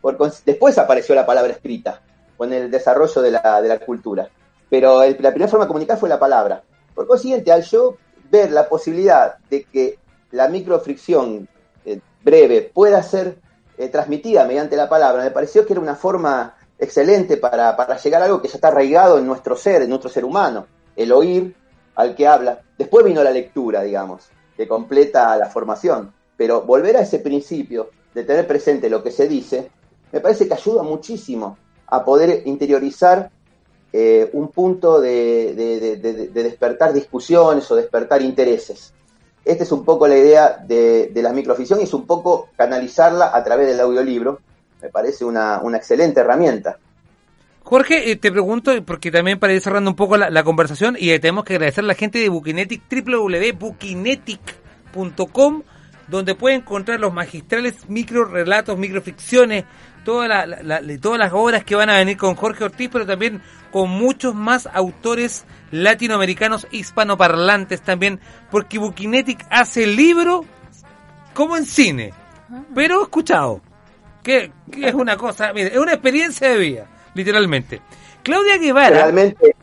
Speaker 4: Por después apareció la palabra escrita, con el desarrollo de la, de la cultura. Pero el- la primera forma de comunicar fue la palabra. Por consiguiente, al yo ver la posibilidad de que la microfricción eh, breve pueda ser eh, transmitida mediante la palabra, me pareció que era una forma excelente para, para llegar a algo que ya está arraigado en nuestro ser, en nuestro ser humano, el oír al que habla. Después vino la lectura, digamos, que completa la formación. Pero volver a ese principio de tener presente lo que se dice, me parece que ayuda muchísimo a poder interiorizar eh, un punto de, de- de- de- de despertar discusiones o despertar intereses. Esta es un poco la idea de, la microficción y es un poco canalizarla a través del audiolibro. Me parece una, excelente herramienta.
Speaker 2: Jorge, eh, te pregunto, porque también para ir cerrando un poco la, la conversación, y tenemos que agradecer a la gente de Bukinetic, www.bukinetic.com, donde puede encontrar los magistrales micro relatos, microficciones, toda la- la- la- todas las obras que van a venir con Jorge Ortiz, pero también con muchos más autores latinoamericanos hispanoparlantes también, porque Bukinetic hace libro como en cine, pero escuchado. Que, que es una cosa, mire, es una experiencia de vida, literalmente. Claudia Guevara,
Speaker 4: Realmente,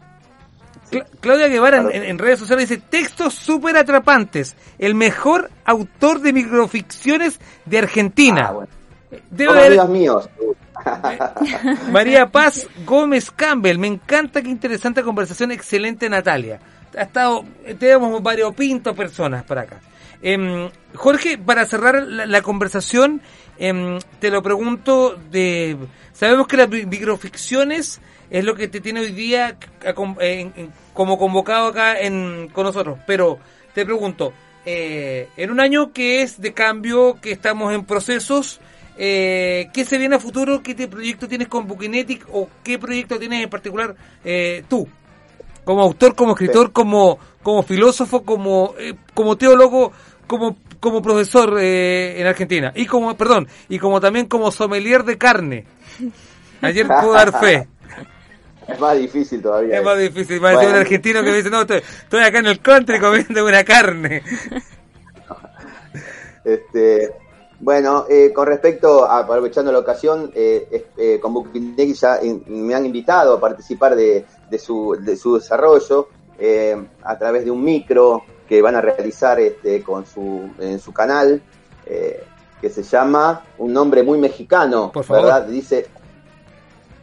Speaker 2: Cla- Claudia Guevara en, redes sociales dice textos súper atrapantes, el mejor autor de microficciones de Argentina.
Speaker 4: ah, bueno,
Speaker 2: Debe
Speaker 4: son
Speaker 2: haber-
Speaker 4: amigos míos.
Speaker 2: María Paz Gómez Campbell, me encanta, qué interesante conversación, excelente Natalia. Ha estado, tenemos varios pintos personas para acá. Em, Jorge, para cerrar la, la conversación, em, te lo pregunto de, sabemos que las mi- microficciones es lo que te tiene hoy día en- como convocado acá en, con nosotros, pero te pregunto, eh, en un año que es de cambio, que estamos en procesos, eh, ¿qué se viene a futuro? ¿Qué te- proyecto tienes con Bukinetic o qué proyecto tienes en particular eh, tú? Como autor, como escritor, como, como filósofo, como, eh, como teólogo, como, como profesor eh, en Argentina. Y como, perdón, y como también como sommelier de carne. Ayer pude dar fe.
Speaker 4: Es más difícil todavía.
Speaker 2: Es más difícil, más decir un
Speaker 4: Bueno.
Speaker 2: argentino que me dice, no, estoy, estoy acá en el country comiendo una carne.
Speaker 4: Este, bueno, eh, con respecto a, aprovechando la ocasión, eh, eh, con Bookindegui ya in- me han invitado a participar de, de su, de su desarrollo eh, a través de un micro que van a realizar este, con su, en su canal, eh, que se llama, un nombre muy mexicano,
Speaker 2: Por favor.
Speaker 4: ¿verdad? Dice,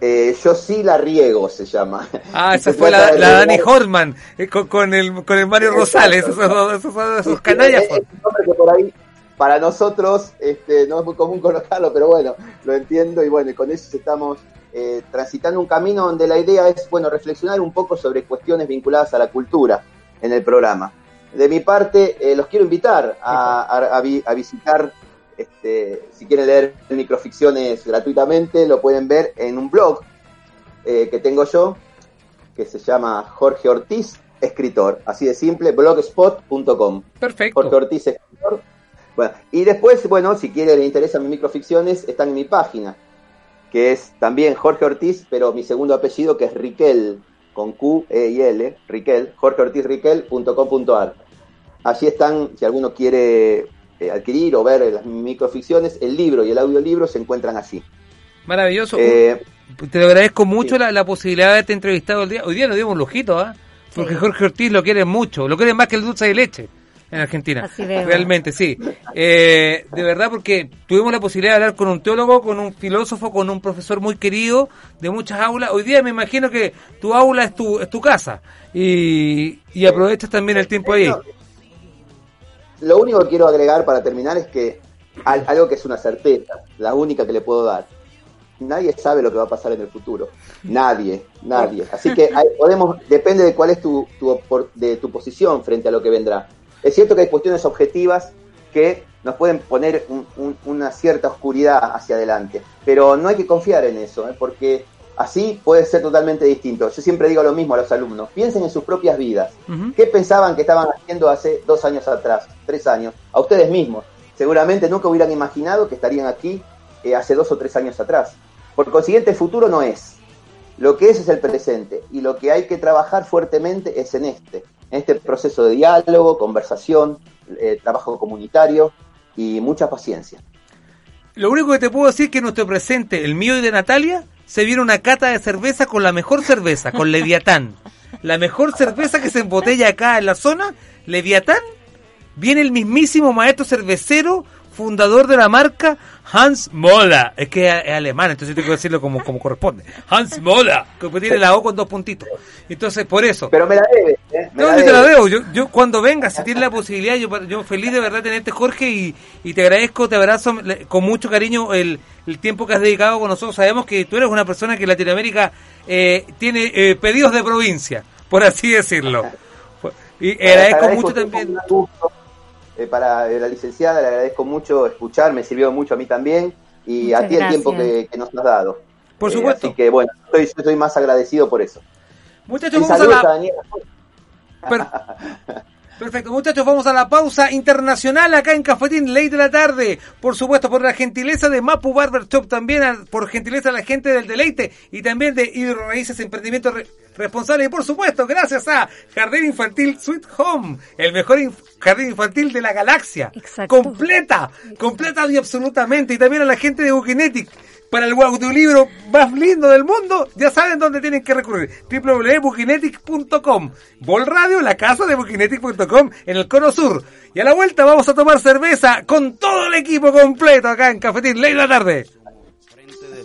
Speaker 4: eh, Yo sí la riego, se llama.
Speaker 2: Ah, esa fue la, la Dani Hortman eh, con, con el, con el Mario Rosales, esos, esos, esos, esos canallas.
Speaker 4: Es un nombre que por ahí, para nosotros, este, no es muy común colocarlo, pero bueno, lo entiendo y bueno, y con eso estamos eh, transitando un camino donde la idea es, bueno, reflexionar un poco sobre cuestiones vinculadas a la cultura en el programa. De mi parte, eh, los quiero invitar a, a- a vi- a visitar, este, si quieren leer microficciones gratuitamente, lo pueden ver en un blog eh, que tengo yo, que se llama Jorge Ortiz, escritor, así de simple, blogspot.com.
Speaker 2: Perfecto.
Speaker 4: Jorge Ortiz, escritor. Bueno, y después, bueno, si quieren, le interesan mis microficciones, están en mi página, que es también Jorge Ortiz, pero mi segundo apellido, que es Riquel, con Q, E y L, Riquel, jorgeortizriquel.com.ar. Allí están, si alguno quiere eh, adquirir o ver las microficciones, el libro y el audiolibro se encuentran allí.
Speaker 2: Maravilloso.
Speaker 4: Eh,
Speaker 2: Te lo agradezco mucho
Speaker 4: sí.
Speaker 2: la, la posibilidad de haberte entrevistado el día. Hoy día nos dimos un lujito, ¿ah? Porque
Speaker 3: Sí.
Speaker 2: Jorge Ortiz lo quiere mucho, lo quiere más que el dulce de leche en Argentina.
Speaker 3: Así veo.
Speaker 2: Realmente, sí. Eh, de verdad, porque tuvimos la posibilidad de hablar con un teólogo, con un filósofo, con un profesor muy querido de muchas aulas. Hoy día me imagino que tu aula es tu, es tu casa y, y aprovechas también el tiempo ahí.
Speaker 4: Lo único que quiero agregar para terminar es que al- algo que es una certeza, la única que le puedo dar. nadie sabe lo que va a pasar en el futuro. Nadie, nadie. Así que podemos, depende de cuál es tu, tu, de tu posición frente a lo que vendrá. Es cierto que hay cuestiones objetivas que nos pueden poner una cierta oscuridad hacia adelante, pero no hay que confiar en eso, ¿eh? porque así puede ser totalmente distinto. Yo siempre digo lo mismo a los alumnos, piensen en sus propias vidas. ¿Qué pensaban que estaban haciendo hace dos años atrás, tres años? A ustedes mismos. Seguramente nunca hubieran imaginado que estarían aquí eh, hace dos o tres años atrás. Por consiguiente, el futuro no es. Lo que es es el presente y lo que hay que trabajar fuertemente es en este, en este proceso de diálogo, conversación, eh, trabajo comunitario y mucha paciencia.
Speaker 2: Lo único que te puedo decir es que nuestro presente, el mío y de Natalia, se viene una cata de cerveza con la mejor cerveza, con Leviatán. La mejor cerveza que se embotella acá en la zona, Leviatán, viene el mismísimo maestro cervecero fundador de la marca, Hans Mola. Es que es, alemán, entonces tengo que decirlo como, como corresponde. Hans Mola, que tiene la O con dos puntitos. Entonces, por eso.
Speaker 4: Pero me la debe, ¿eh?
Speaker 2: no, te la debo. Yo, yo cuando venga, si tienes la posibilidad, yo, yo feliz de verdad tenerte, Jorge, y, y te agradezco, te abrazo con mucho cariño el, el tiempo que has dedicado con nosotros. Sabemos que tú eres una persona que en Latinoamérica eh, tiene eh, pedidos de provincia, por así decirlo. Y agradezco mucho también.
Speaker 4: Eh, para la licenciada, le agradezco mucho escuchar, me sirvió mucho a mí también y a ti el tiempo que, nos has dado.
Speaker 2: Por eh, supuesto.
Speaker 4: así que bueno, estoy, estoy más agradecido por eso.
Speaker 2: Muchachos, vamos a la... Perfecto, muchachos, vamos a la pausa internacional acá en Cafetín, ley de la tarde. Por supuesto, por la gentileza de Mapu Barber Shop, también por gentileza de la gente del Deleite y también de Hidro Raíces Emprendimientos Responsables. Y por supuesto, gracias a Jardín Infantil Sweet Home, el mejor jardín infantil de la galaxia. Completa, completa y absolutamente. Y también a la gente de Bukinetic para el audiolibro más lindo del mundo, ya saben dónde tienen que recurrir. www.bukinetic.com. Vol Radio, la casa de bukinetic.com en el Cono Sur. Y a la vuelta vamos a tomar cerveza con todo el equipo completo acá en Cafetín. Ley la tarde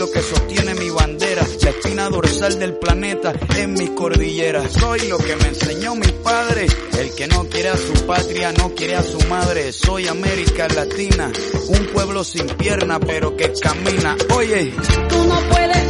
Speaker 5: lo que sostiene mi bandera, la espina dorsal del planeta en mis cordilleras. Soy lo que me enseñó mi padre, el que no quiere a su patria, no quiere a su madre. Soy América Latina, un pueblo sin pierna pero que camina. Oye,
Speaker 6: tú no puedes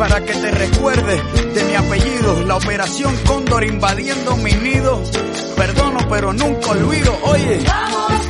Speaker 5: Para que te recuerde de mi apellido. La operación Cóndor invadiendo mi nido. Perdono pero nunca olvido. Oye.
Speaker 6: Vamos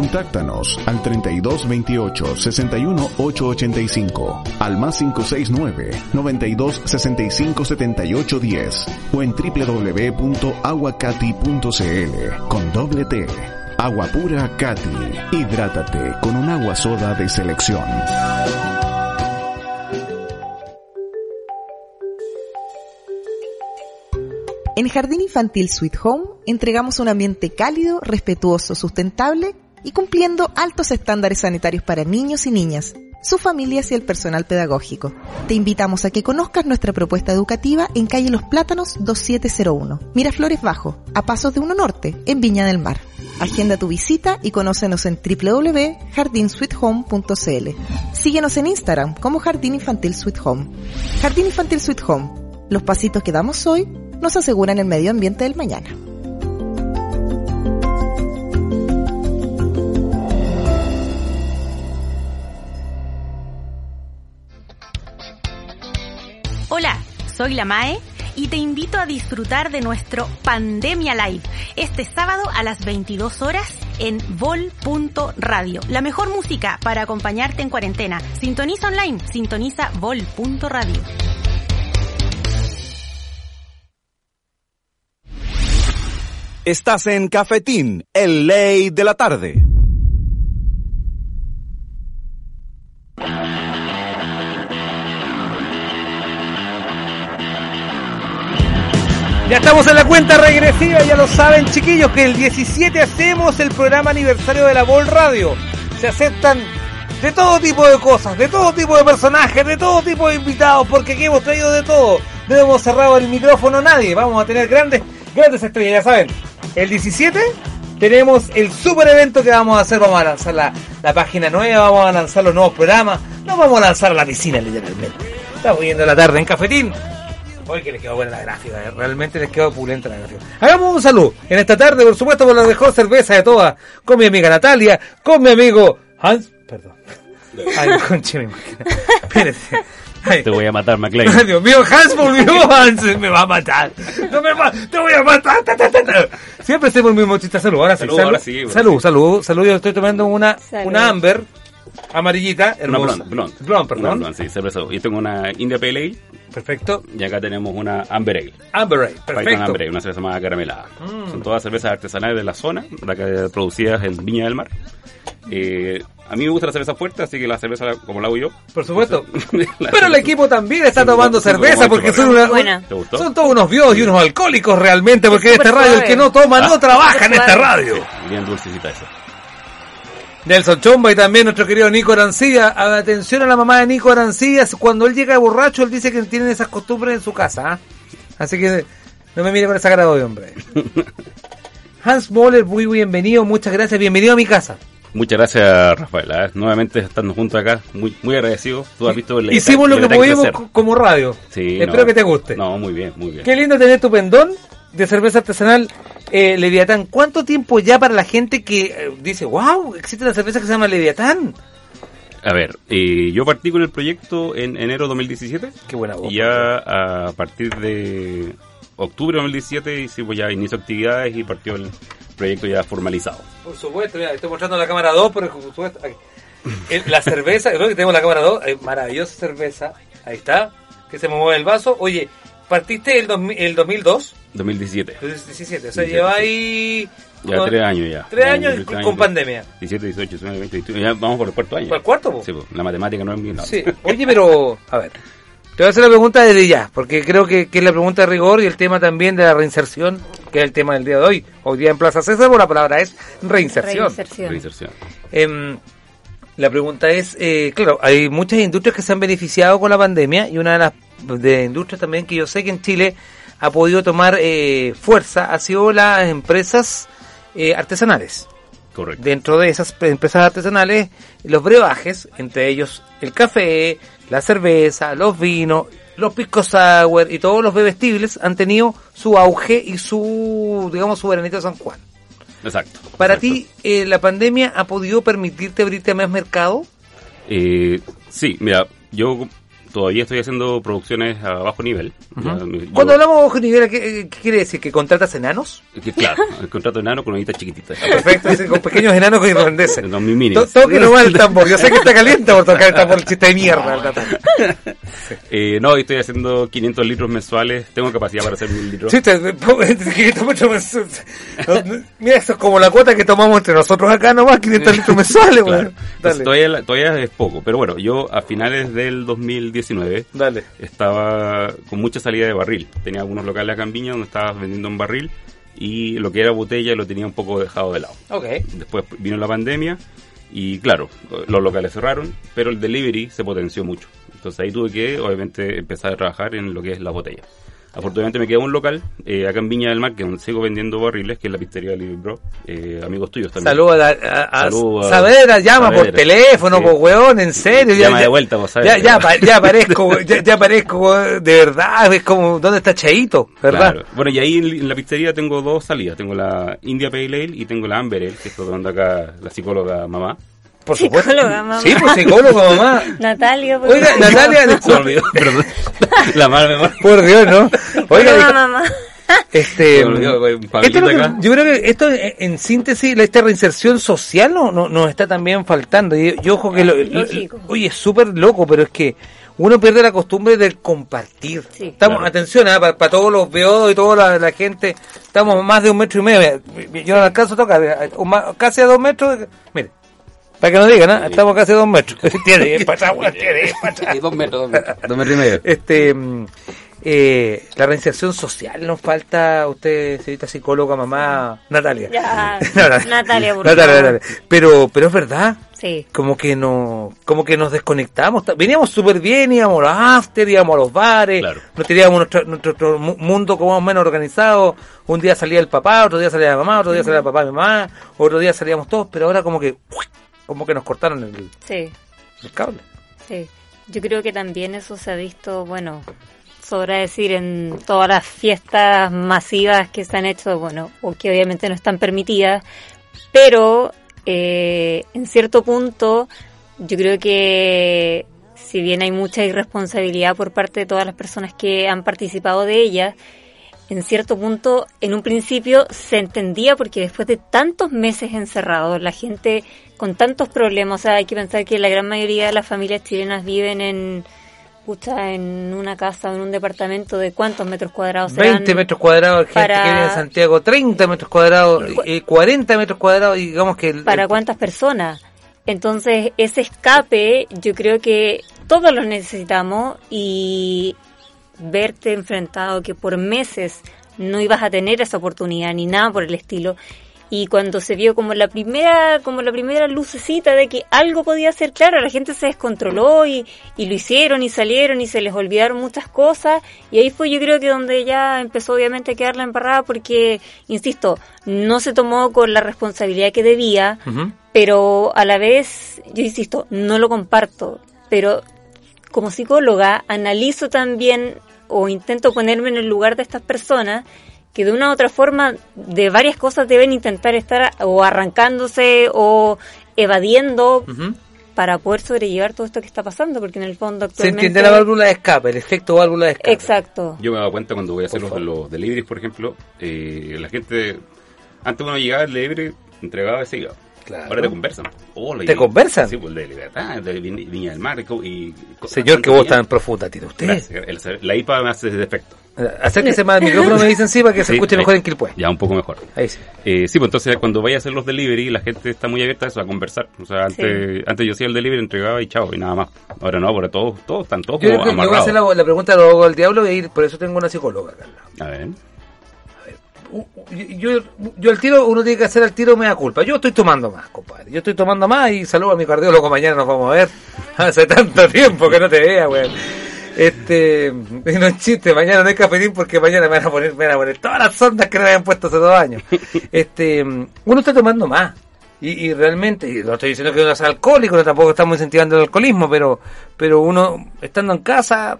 Speaker 7: Contáctanos al 32 28 61 885, al más 569 92 65 78 10 o en www.aguacati.cl con doble T. Agua pura Cati. Hidrátate con un agua soda de selección.
Speaker 8: En Jardín Infantil Sweet Home entregamos un ambiente cálido, respetuoso, sustentable y cumpliendo altos estándares sanitarios para niños y niñas, sus familias y el personal pedagógico. Te invitamos a que conozcas nuestra propuesta educativa en calle Los Plátanos 2701, Miraflores Bajo, a pasos de Uno Norte, en Viña del Mar. Agenda tu visita y conócenos en www.jardinsweethome.cl. Síguenos en Instagram como Jardín Infantil Sweet Home. Jardín Infantil Sweet Home. Los pasitos que damos hoy nos aseguran el medio ambiente del mañana.
Speaker 9: Soy la Mae y te invito a disfrutar de nuestro Pandemia Live este sábado a las 22 horas en vol.radio. La mejor música para acompañarte en cuarentena. Sintoniza online, sintoniza vol.radio.
Speaker 10: Estás en Cafetín, el ley de la tarde.
Speaker 2: Ya estamos en la cuenta regresiva, ya lo saben chiquillos, que el 17 hacemos el programa aniversario de la Vol Radio. Se aceptan de todo tipo de cosas, de todo tipo de personajes, de todo tipo de invitados, porque aquí hemos traído de todo. No hemos cerrado el micrófono a nadie, vamos a tener grandes, grandes estrellas, ya saben. El 17 tenemos el super evento que vamos a hacer, vamos a lanzar la, la página nueva, vamos a lanzar los nuevos programas, nos vamos a lanzar la piscina literalmente. Estamos viendo la tarde en Cafetín. Hoy que les quedó buena la gráfica, eh, realmente les quedó pulenta la gráfica. Hagamos un saludo en esta tarde, por supuesto, por la mejor cerveza de todas, con mi amiga Natalia, con mi amigo Hans, perdón. Ay, conche. Espérate. Ay.
Speaker 11: Te voy a matar, McLean.
Speaker 2: Ay, Dios mío, Hans volvió, Hans me va a matar. No me va, te voy a matar. ta, ta, ta, ta. Siempre hacemos el mismo chiste. Salud, ahora sí.
Speaker 11: Salud, ahora sí,
Speaker 2: salud,
Speaker 11: sí.
Speaker 2: salud, salud. Yo estoy tomando una,
Speaker 3: Salud.
Speaker 2: una Amber amarillita.
Speaker 11: Una
Speaker 2: hermosa.
Speaker 11: blonde, blonde.
Speaker 2: Blonde, perdón.
Speaker 11: Una blonde, sí, cerveza. Yo tengo una India Pale Ale
Speaker 2: Perfecto.
Speaker 11: y acá tenemos una Amber Ale.
Speaker 2: Amber Ale,
Speaker 11: Python
Speaker 2: perfecto.
Speaker 11: Amber Ale, una cerveza más caramelada.
Speaker 2: Mm.
Speaker 11: Son todas cervezas artesanales de la zona, producidas en Viña del Mar. Eh, a mí me gusta la cerveza fuerte, así que la cerveza la- como la hago yo.
Speaker 2: Por supuesto. Pero el equipo también está tomando cerveza porque son, una- son todos unos vios y unos alcohólicos realmente porque en esta radio el que no toma no trabaja en esta radio.
Speaker 11: Bien dulcecita esa.
Speaker 2: Nelson Chomba y también nuestro querido Nico Arancilla. Atención a la mamá de Nico Arancilla. Cuando él llega borracho, él dice que tienen esas costumbres en su casa. ¿ah? Así que no me mire con esa cara de hombre. Hans Moller, muy bienvenido. Muchas gracias. Bienvenido a mi casa.
Speaker 11: Muchas gracias, Rafaela. ¿eh? Nuevamente estando juntos acá, muy muy agradecido. Tú has visto el
Speaker 2: Hicimos lo que pudimos como radio.
Speaker 11: Sí,
Speaker 2: Espero
Speaker 11: no.
Speaker 2: que te guste.
Speaker 11: No, muy bien, muy bien.
Speaker 2: Qué lindo tener tu pendón de cerveza artesanal eh, Leviatán. ¿Cuánto tiempo ya para la gente que eh, dice, wow, existe una cerveza que se llama Leviatán?
Speaker 11: A ver, eh, yo partí con el proyecto en enero de 2017.
Speaker 2: Qué buena voz.
Speaker 11: Y ya a partir de octubre de 2017 hicimos ya inicio de actividades y partió el proyecto ya formalizado.
Speaker 2: Por supuesto, mira, estoy mostrando la cámara 2, pero por supuesto. la cerveza, creo que tenemos la cámara 2, eh, maravillosa cerveza. Ahí está, que se me mueve el vaso. Oye, partiste el, 2000 el 2002,
Speaker 11: 2017.
Speaker 2: 2017, o sea,
Speaker 11: 17,
Speaker 2: lleva ahí.
Speaker 11: Ya tres años ya.
Speaker 2: Tres años con, pandemia.
Speaker 11: 17, 18, 19, 20, 21. Ya vamos por el cuarto año.
Speaker 2: ¿Por el cuarto, po?
Speaker 11: Sí, po. la matemática no es mi lado.
Speaker 2: Sí. Oye, pero, a ver, te voy a hacer la pregunta desde ya, porque creo que, que es la pregunta de rigor y el tema también de la reinserción, que es el tema del día de hoy. Hoy día en Plaza César, bueno, la palabra es reinserción.
Speaker 3: Reinserción.
Speaker 11: Reinserción.
Speaker 2: Em, la pregunta es, eh, claro, hay muchas industrias que se han beneficiado con la pandemia y una de las de industrias también que yo sé que en Chile ha podido tomar eh, fuerza ha sido las empresas eh, artesanales.
Speaker 11: Correcto.
Speaker 2: Dentro de esas pre- empresas artesanales, los brebajes, entre ellos el café, la cerveza, los vinos, los pisco sour y todos los bebestibles han tenido su auge y su, digamos, su veranito de San Juan.
Speaker 11: Exacto.
Speaker 2: Para ti, eh, ¿la pandemia ha podido permitirte abrirte a más mercado?
Speaker 11: Eh, sí, mira, yo todavía estoy haciendo producciones a bajo nivel. Yo-
Speaker 2: Cuando hablamos de bajo nivel, ¿qué, qué quiere decir? ¿Que contratas enanos?
Speaker 11: que, claro, el contrato enano con ojitas chiquititas.
Speaker 2: Perfecto, dice, con pequeños enanos con irlandeses.
Speaker 11: No.
Speaker 2: Toque nomás el tambor. Yo sé que está caliente por tocar el tambor, el chiste de mierda. el.
Speaker 11: Eh, no, estoy haciendo 500 litros mensuales. Tengo capacidad para hacer 1000 litros.
Speaker 2: Mira, esto es como la cuota que tomamos entre nosotros acá nomás, 500 litros mensuales,
Speaker 11: Claro.
Speaker 2: Dale,
Speaker 11: todavía, es poco, pero bueno, yo a finales del 2019
Speaker 2: dale.
Speaker 11: estaba con mucha salida de barril. Tenía algunos locales acá en Viña donde estaba vendiendo en barril y lo que era botella lo tenía un poco dejado de lado.
Speaker 2: Ok.
Speaker 11: Después vino la pandemia y claro, los locales cerraron, pero el delivery se potenció mucho. Entonces ahí tuve que obviamente empezar a trabajar en lo que es la botella. Afortunadamente me quedó un local eh, acá en Viña del Mar que donde sigo vendiendo barriles, que es la pizzería Living Bro. Eh, amigos tuyos también.
Speaker 2: Saludos a, a, a
Speaker 11: Saludos a-
Speaker 2: Saavedra, llama por teléfono, por weón, en serio. ya-
Speaker 11: Llama
Speaker 2: ya-
Speaker 11: de vuelta, vos
Speaker 2: Ya,
Speaker 11: sabes.
Speaker 2: ya, pa- ya aparezco, ya, ya aparezco, de verdad, es como, ¿dónde está Cheito? ¿Verdad?
Speaker 11: Claro. Bueno, y ahí en, en la pizzería tengo dos salidas. Tengo la India Pale Ale y tengo la Amber Ale, que es donde acá la psicóloga mamá.
Speaker 2: Por supuesto.
Speaker 3: Psicóloga, mamá.
Speaker 2: Sí, pues psicólogo, mamá.
Speaker 3: Natalia, por
Speaker 2: Oiga,
Speaker 3: favor.
Speaker 2: Natalia,
Speaker 11: Se me
Speaker 2: disculpe.
Speaker 11: olvidó, perdón. La mala memoria.
Speaker 2: Por Dios, ¿no? Oiga,
Speaker 3: Psicóloga, mamá.
Speaker 2: Este,
Speaker 11: Se me olvidó, güey, un
Speaker 2: esto es lo que-
Speaker 11: acá.
Speaker 2: yo creo que esto, en en síntesis, la- esta reinserción social no, no- nos está también faltando. Y, y ojo que, lo, lo- oye, es súper loco, pero es que uno pierde la costumbre de compartir.
Speaker 3: Sí.
Speaker 2: Estamos,
Speaker 11: Claro.
Speaker 2: atención, para, todos los beodos y toda la, la gente, estamos más de un metro y medio. Mira, Yo no alcanzo a tocar, eh, o más- casi a dos metros. Mire, para que no digan, ¿ah? estamos casi a dos metros. tiene, es para atrás, tiene, para
Speaker 11: dos metros, dos metros. Dos metros y medio.
Speaker 2: Este, eh, la reinserción social nos falta, usted, señorita psicóloga, mamá, Natalia.
Speaker 3: Ya,
Speaker 2: No, no.
Speaker 3: Natalia, por
Speaker 2: Natalia,
Speaker 3: favor.
Speaker 2: Natalia. Pero, pero es verdad,
Speaker 3: Sí.
Speaker 2: como que no, como que nos desconectamos. Veníamos súper bien, íbamos a los after, íbamos a los bares,
Speaker 11: Claro.
Speaker 2: nos teníamos nuestro, nuestro, nuestro mu- mundo como más o menos organizado. Un día salía el papá, otro día salía la mamá, otro día salía el papá y mamá, otro día salíamos todos, pero ahora como que, como que nos cortaron el,
Speaker 3: Sí,
Speaker 2: el cable.
Speaker 3: sí. Yo creo que también eso se ha visto, bueno, sobra decir en todas las fiestas masivas que se han hecho, bueno, o que obviamente no están permitidas, pero eh, en cierto punto yo creo que si bien hay mucha irresponsabilidad por parte de todas las personas que han participado de ellas, en cierto punto, en un principio se entendía porque después de tantos meses encerrados, la gente con tantos problemas, o sea, hay que pensar que la gran mayoría de las familias chilenas viven en, pucha, en una casa o en un departamento de cuántos metros cuadrados serán?
Speaker 2: 20 metros cuadrados, gente
Speaker 3: para-
Speaker 2: que vive en Santiago, 30 metros cuadrados, eh, 40 metros cuadrados, y digamos que... el-
Speaker 3: ¿Para
Speaker 2: el-
Speaker 3: cuántas personas? Entonces, ese escape yo creo que todos lo necesitamos y verte enfrentado que por meses no ibas a tener esa oportunidad ni nada por el estilo y cuando se vio como la primera como la primera lucecita de que algo podía ser claro la gente se descontroló y, y lo hicieron y salieron y se les olvidaron muchas cosas. Y ahí fue yo creo que donde ya empezó obviamente a quedar la embarrada porque insisto no se tomó con la responsabilidad que debía pero a la vez yo insisto no lo comparto. Pero como psicóloga analizo también o intento ponerme en el lugar de estas personas que de una u otra forma de varias cosas deben intentar estar o arrancándose o evadiendo para poder sobrellevar todo esto que está pasando, porque en el fondo
Speaker 2: Se
Speaker 3: actualmente...
Speaker 2: entiende la válvula de escape, el efecto válvula de escape.
Speaker 3: Exacto.
Speaker 11: Yo me he dado cuenta cuando voy a hacer los, los deliveries, por ejemplo, eh, la gente, antes uno llegaba al delivery, entregaba ese iba.
Speaker 2: Claro.
Speaker 11: Ahora te conversan. Hola,
Speaker 2: ¿Te
Speaker 11: y-
Speaker 2: conversan?
Speaker 11: Sí, pues de libertad, de Viña Viña del Mar. y Y,
Speaker 2: Señor, que vos tan profunda tiene usted.
Speaker 11: Gracias. El- la IPA me hace defecto.
Speaker 2: Acérquese más al micrófono, me dicen sí, para que se
Speaker 11: Sí,
Speaker 2: escuche
Speaker 11: ahí.
Speaker 2: mejor en Quilpué.
Speaker 11: Ya, un poco mejor.
Speaker 2: Ahí sí.
Speaker 11: Eh, sí, pues entonces cuando vaya a hacer los delivery, la gente está muy abierta a eso, a conversar. O sea, antes, antes yo hacía el delivery, entregaba y chao, y nada más. Ahora no, porque todos, todos están todos
Speaker 2: Yo,
Speaker 11: como
Speaker 2: creo que- yo voy a hacer la, la pregunta del abogado del diablo y por eso tengo una psicóloga, Carla.
Speaker 11: A ver.
Speaker 2: Yo, yo al tiro, uno tiene que hacer al tiro me da culpa. Yo estoy tomando más, compadre. Yo estoy tomando más y saludo a mi cardiólogo. Mañana nos vamos a ver. Hace tanto tiempo que no te vea, weón. Este, no es chiste, mañana no hay cafetín porque mañana me van a poner, me van a poner todas las ondas que no me habían puesto hace dos años. Este, uno está tomando más. Y, y realmente, y no estoy diciendo que uno sea alcohólico, no tampoco estamos incentivando el alcoholismo, pero, pero uno, estando en casa,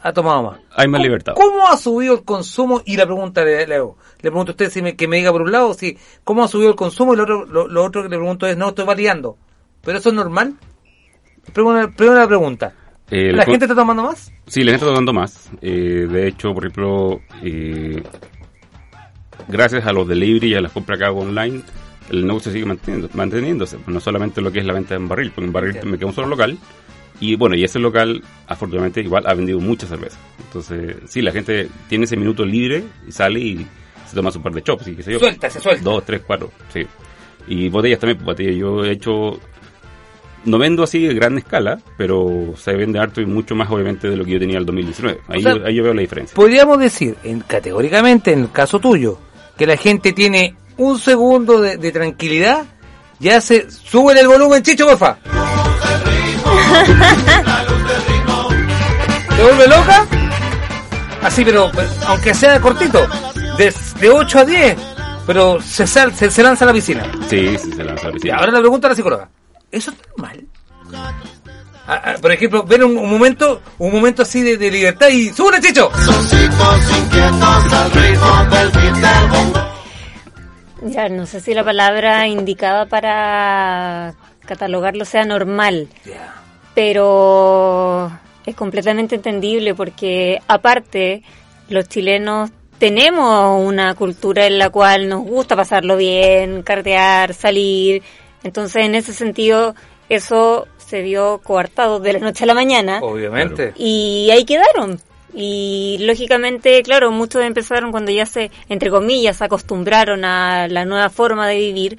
Speaker 2: ha tomado más.
Speaker 11: Hay más libertad.
Speaker 2: ¿Cómo ha subido el consumo? Y la pregunta le, le hago. Le pregunto a usted si me, que me diga por un lado, si, ¿cómo ha subido el consumo? Y lo otro, lo, lo otro que le pregunto es, no, estoy validando. ¿Pero eso es normal? Primera, primera pregunta. ¿La gente está tomando más?
Speaker 11: Sí, la gente está tomando más. Eh, de hecho, por ejemplo, eh, gracias a los delivery y a las compras que hago online, el negocio sigue manteniendo, manteniéndose. No solamente lo que es la venta en barril, porque en barril me queda un solo local. Y bueno, y ese local, afortunadamente, igual ha vendido mucha cerveza. Entonces, sí, la gente tiene ese minuto libre y sale y se toma su par de chops y qué sé yo.
Speaker 2: Suelta, se suelta.
Speaker 11: Dos, tres, cuatro, sí. Y botellas también, pues, botellas. Yo he hecho no vendo así de gran escala, pero se vende harto y mucho más obviamente de lo que yo tenía el 2019. Ahí,
Speaker 2: O sea,
Speaker 11: yo, ahí yo veo la diferencia.
Speaker 2: Podríamos decir, en, categóricamente, en el caso tuyo, que la gente tiene un segundo de, de tranquilidad, ya se sube el volumen, chicho, porfa. ¿Te vuelve loca? Así, pero, pero aunque sea cortito, de, de 8 a 10, pero se, sal- se, se lanza a la piscina.
Speaker 11: Sí, sí, se lanza a la
Speaker 2: Y
Speaker 11: piscina.
Speaker 2: ahora la pregunta a la psicóloga. ¿Eso es normal? Ah, ah, por ejemplo, ver un, un momento un momento así de, de libertad y ¡súbele, chicho!
Speaker 3: Ya, no sé si la palabra indicada para catalogarlo sea normal, pero es completamente entendible porque aparte los chilenos tenemos una cultura en la cual nos gusta pasarlo bien, cartear, salir, entonces en ese sentido eso se vio coartado de la noche a la mañana
Speaker 2: Obviamente.
Speaker 3: y ahí quedaron. Y lógicamente, claro, muchos empezaron cuando ya se, entre comillas, se acostumbraron a la nueva forma de vivir.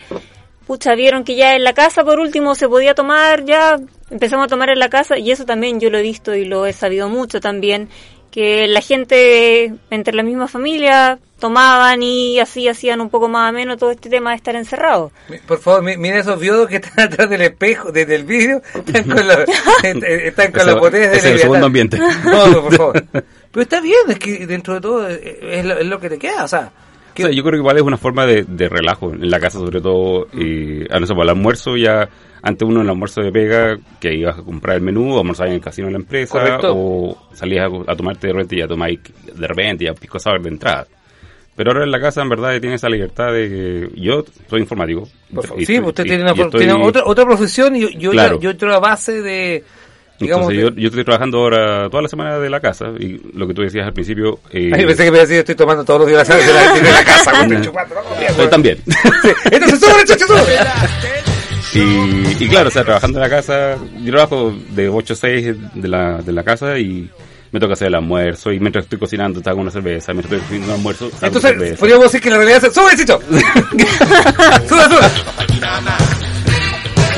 Speaker 3: Pucha, vieron que ya en la casa por último se podía tomar, ya empezamos a tomar en la casa y eso también yo lo he visto y lo he sabido mucho también, que la gente entre la misma familia tomaban y así hacían un poco más ameno todo este tema de estar encerrados.
Speaker 2: Por favor, mi- mira esos viudos que están atrás del espejo, desde el vídeo, están con la, están con
Speaker 11: Ese-
Speaker 2: las botellas de
Speaker 11: es el segundo ambiente.
Speaker 2: No, no, por favor. Pero está bien, es que dentro de todo eh, es lo, es lo que te queda, o sea,
Speaker 11: O sea, yo creo que igual es una forma de, de relajo en la casa, sobre todo, eh, a no ser, para el almuerzo ya, antes uno en el almuerzo de pega, que ibas a comprar el menú, o almorzar en el casino de la empresa,
Speaker 2: Correcto.
Speaker 11: o salías a, a tomarte de repente y ya tomáis de repente ya pisco sour de entrada. Pero ahora en la casa, en verdad, tiene esa libertad de que yo soy informático.
Speaker 2: por favor.
Speaker 11: Y
Speaker 2: sí, usted
Speaker 11: y-
Speaker 2: tiene, una,
Speaker 11: y estoy-
Speaker 2: tiene otra, otra profesión y yo, yo,
Speaker 11: Claro.
Speaker 2: ya- yo entro a base de, digamos,
Speaker 11: Entonces, yo, yo estoy trabajando ahora toda la semana de la casa y lo que tú decías al principio... Eh,
Speaker 2: Ay, pensé que me decía, estoy tomando todos los días de la, de la casa,
Speaker 11: Yo también.
Speaker 2: Entonces, chicho, sube.
Speaker 11: Y, y claro, o sea, trabajando en la casa, yo trabajo de 8 a 6 de la, de la casa y me toca hacer el almuerzo y mientras estoy cocinando hago una cerveza, mientras estoy cocinando el almuerzo
Speaker 2: Entonces,
Speaker 11: cerveza.
Speaker 2: podríamos decir que la realidad es... ¡Sube, chicho! ¡Sube, sube!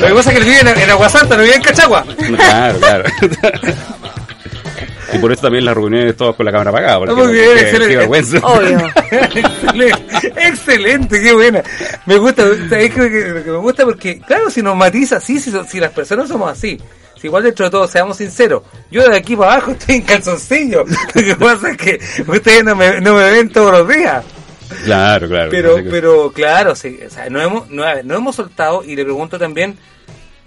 Speaker 2: Lo que pasa es que él vive en, en Aguasanta, no vive en Cachagua.
Speaker 11: Claro, claro. Y por eso también las reuniones todas con la cámara apagada. porque
Speaker 2: Muy bien,
Speaker 11: qué-
Speaker 2: excelente.
Speaker 11: qué vergüenza.
Speaker 2: excelente, excelente, qué buena. Me gusta, ¿sabes qué? Que- que me gusta porque, claro, si nos matiza, sí, si, si las personas somos así. Si igual dentro de todo, seamos sinceros, yo de aquí para abajo estoy en calzoncillo. Lo que pasa es que ustedes no me, no me ven todos los días.
Speaker 11: Claro, claro.
Speaker 2: Pero,
Speaker 11: Así que-
Speaker 2: pero claro, sí, o sea, no hemos, no, no hemos soltado y le pregunto también,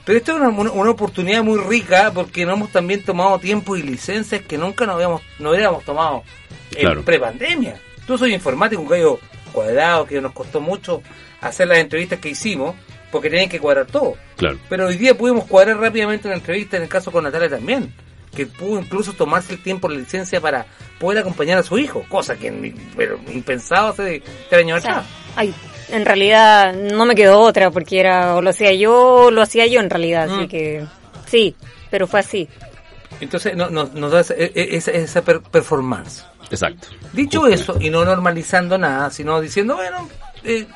Speaker 2: pero esto es una, una- una oportunidad muy rica porque no hemos también tomado tiempo y licencias que nunca nos habíamos, no hubiéramos tomado en
Speaker 11: Claro.
Speaker 2: prepandemia. Tú soy informático, un gallo cuadrado que nos costó mucho hacer las entrevistas que hicimos porque tenían que cuadrar todo.
Speaker 11: Claro.
Speaker 2: Pero hoy día pudimos cuadrar rápidamente una entrevista, en el caso con Natalia también, que pudo incluso tomarse el tiempo, la licencia para poder acompañar a su hijo, cosa que ni- pero impensado hace tres años
Speaker 3: O sea,
Speaker 2: atrás.
Speaker 3: ay, en realidad no me quedó otra porque era o lo hacía yo o lo hacía yo en realidad, así
Speaker 2: Mm.
Speaker 3: que sí, pero fue así.
Speaker 2: Entonces no- no- nos da esa, e- e- esa- esa per- performance.
Speaker 11: Exacto.
Speaker 2: Dicho eso, y no normalizando nada, sino diciendo, bueno, eh,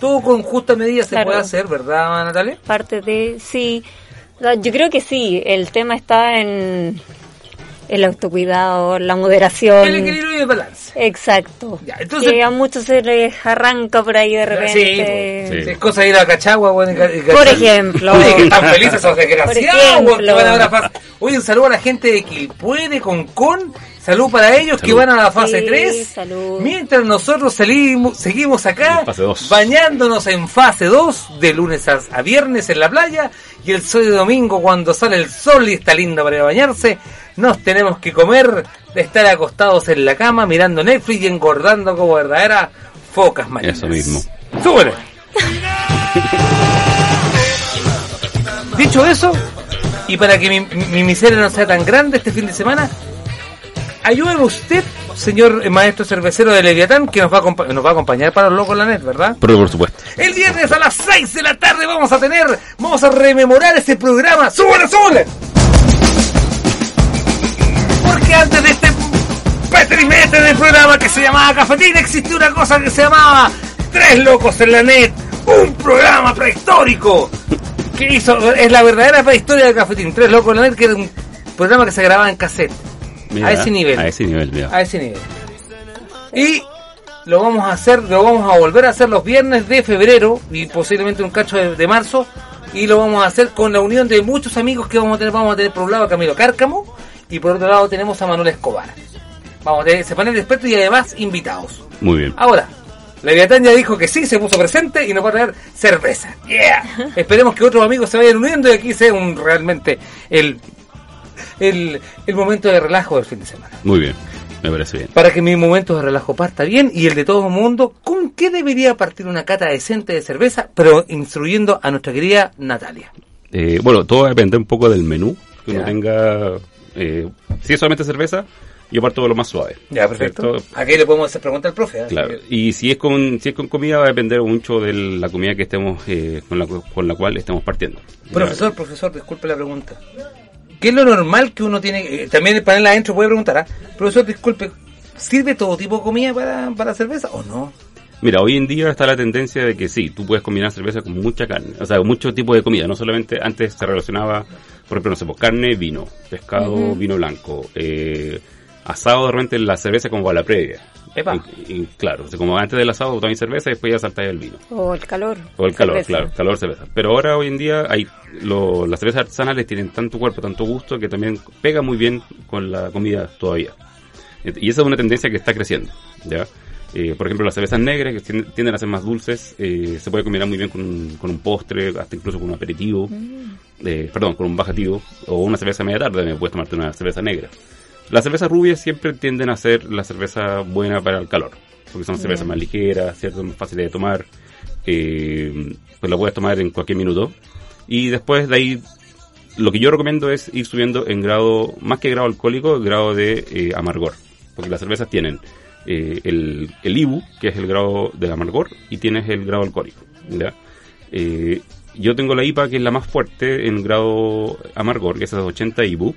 Speaker 2: todo con justa medida se
Speaker 3: Claro.
Speaker 2: puede hacer, ¿verdad, Natalia?
Speaker 3: Parte de, sí, No, yo creo que sí, el tema está en el autocuidado, la moderación.
Speaker 2: El equilibrio y el balance.
Speaker 3: Exacto.
Speaker 2: entonces-
Speaker 3: que a muchos se les arranca por ahí de
Speaker 2: Sí,
Speaker 3: repente.
Speaker 2: pues, es cosa de ir a Cachagua, bueno, y ca- y
Speaker 3: Por ejemplo.
Speaker 2: Oye, que están felices esos
Speaker 3: Por
Speaker 2: desgraciados, van ahora Oye, un saludo a la gente de Quilpué, de Concón. Salud para ellos que van a la fase
Speaker 3: Sí,
Speaker 2: 3.
Speaker 3: salud.
Speaker 2: Mientras nosotros salimos, seguimos acá, bañándonos en fase 2, de lunes a, a viernes en la playa. Y el sol de domingo, cuando sale el sol y está lindo para ir a bañarse, nos tenemos que comer de estar acostados en la cama, mirando Netflix y engordando como verdaderas focas marinas.
Speaker 11: Eso mismo.
Speaker 2: ¡Súbele! Dicho eso, y para que mi, mi miseria no sea tan grande este fin de semana, ayúdeme usted, señor maestro cervecero de Leviatán, que nos va a, nos va a acompañar para los locos la net, ¿verdad?
Speaker 11: Pero por supuesto.
Speaker 2: El viernes a las 6 de la tarde vamos a tener, vamos a rememorar ese programa. ¡Súbele, súbele! Antes de este petrimete del programa que se llamaba Cafetín, existió una cosa que se llamaba Tres Locos en la Net, un programa prehistórico que hizo, es la verdadera prehistoria del Cafetín. Tres Locos en la Net, que era un programa que se grababa en cassette.
Speaker 11: Mira,
Speaker 2: a ese nivel.
Speaker 11: A ese nivel, mira.
Speaker 2: A ese nivel. Y lo vamos a hacer, lo vamos a volver a hacer los viernes de febrero y posiblemente un cacho de, de marzo. Y lo vamos a hacer con la unión de muchos amigos que vamos a tener. Vamos a tener por un lado a Camilo Cárcamo y por otro lado tenemos a Manuel Escobar. Vamos ese panel de expertos y además invitados.
Speaker 11: Muy bien.
Speaker 2: Ahora, Leviatán ya dijo que sí, se puso presente y nos va a traer cerveza. ¡Yeah! Esperemos que otros amigos se vayan uniendo y aquí sea un, realmente el, el, el momento de relajo del fin de semana.
Speaker 11: Muy bien. Me parece bien.
Speaker 2: Para que mi momento de relajo parta bien y el de todo el mundo, ¿con qué debería partir una cata decente de cerveza? Pero instruyendo a nuestra querida Natalia.
Speaker 11: Eh, bueno, todo va a depender un poco del menú que uno tenga. Eh, si es solamente cerveza, yo parto de lo más suave.
Speaker 2: Ya, perfecto. Aquí le podemos hacer pregunta al profe. ¿eh?
Speaker 11: Claro. Y si es con si es con comida va a depender mucho de la comida que estemos eh, con la con la cual estemos partiendo.
Speaker 2: Profesor, profesor, disculpe la pregunta. ¿Qué es lo normal que uno tiene? eh, también el panel adentro puede preguntar, ¿ah? Profesor, disculpe, ¿sirve todo tipo de comida para, para cerveza o no?
Speaker 11: Mira, hoy en día está la tendencia de que sí, tú puedes combinar cerveza con mucha carne, o sea, mucho tipo de comida, no solamente antes se relacionaba, por ejemplo, no sé, pues, carne, vino, pescado, vino blanco, eh, asado de repente la cerveza como a la previa.
Speaker 2: Epa.
Speaker 11: Y, y claro, o sea, como antes del asado también cerveza y después ya saltáis el vino.
Speaker 3: O el calor.
Speaker 11: O el calor,
Speaker 3: Cerveza.
Speaker 11: claro, calor cerveza. Pero ahora hoy en día hay lo- las cervezas artesanales tienen tanto cuerpo, tanto gusto que también pega muy bien con la comida todavía. Y esa es una tendencia que está creciendo, ¿ya? Eh, por ejemplo, las cervezas negras que tienden, a ser más dulces, eh, se puede combinar muy bien con un, con un postre, hasta incluso con un aperitivo, eh, perdón, con un bajativo, o una cerveza media tarde, me puedes tomarte una cerveza negra. Las cervezas rubias siempre tienden a ser la cerveza buena para el calor, porque son cervezas
Speaker 3: Bien.
Speaker 11: más ligeras, ¿cierto? más fáciles de tomar, eh, pues la puedes tomar en cualquier minuto. Y después de ahí, lo que yo recomiendo es ir subiendo en grado, más que grado alcohólico, grado de eh, amargor. Porque las cervezas tienen eh, el, el IBU, que es el grado de amargor, y tienes el grado alcohólico. ¿ya? Eh, yo tengo la IPA, que es la más fuerte en grado amargor, que es de 80 IBU,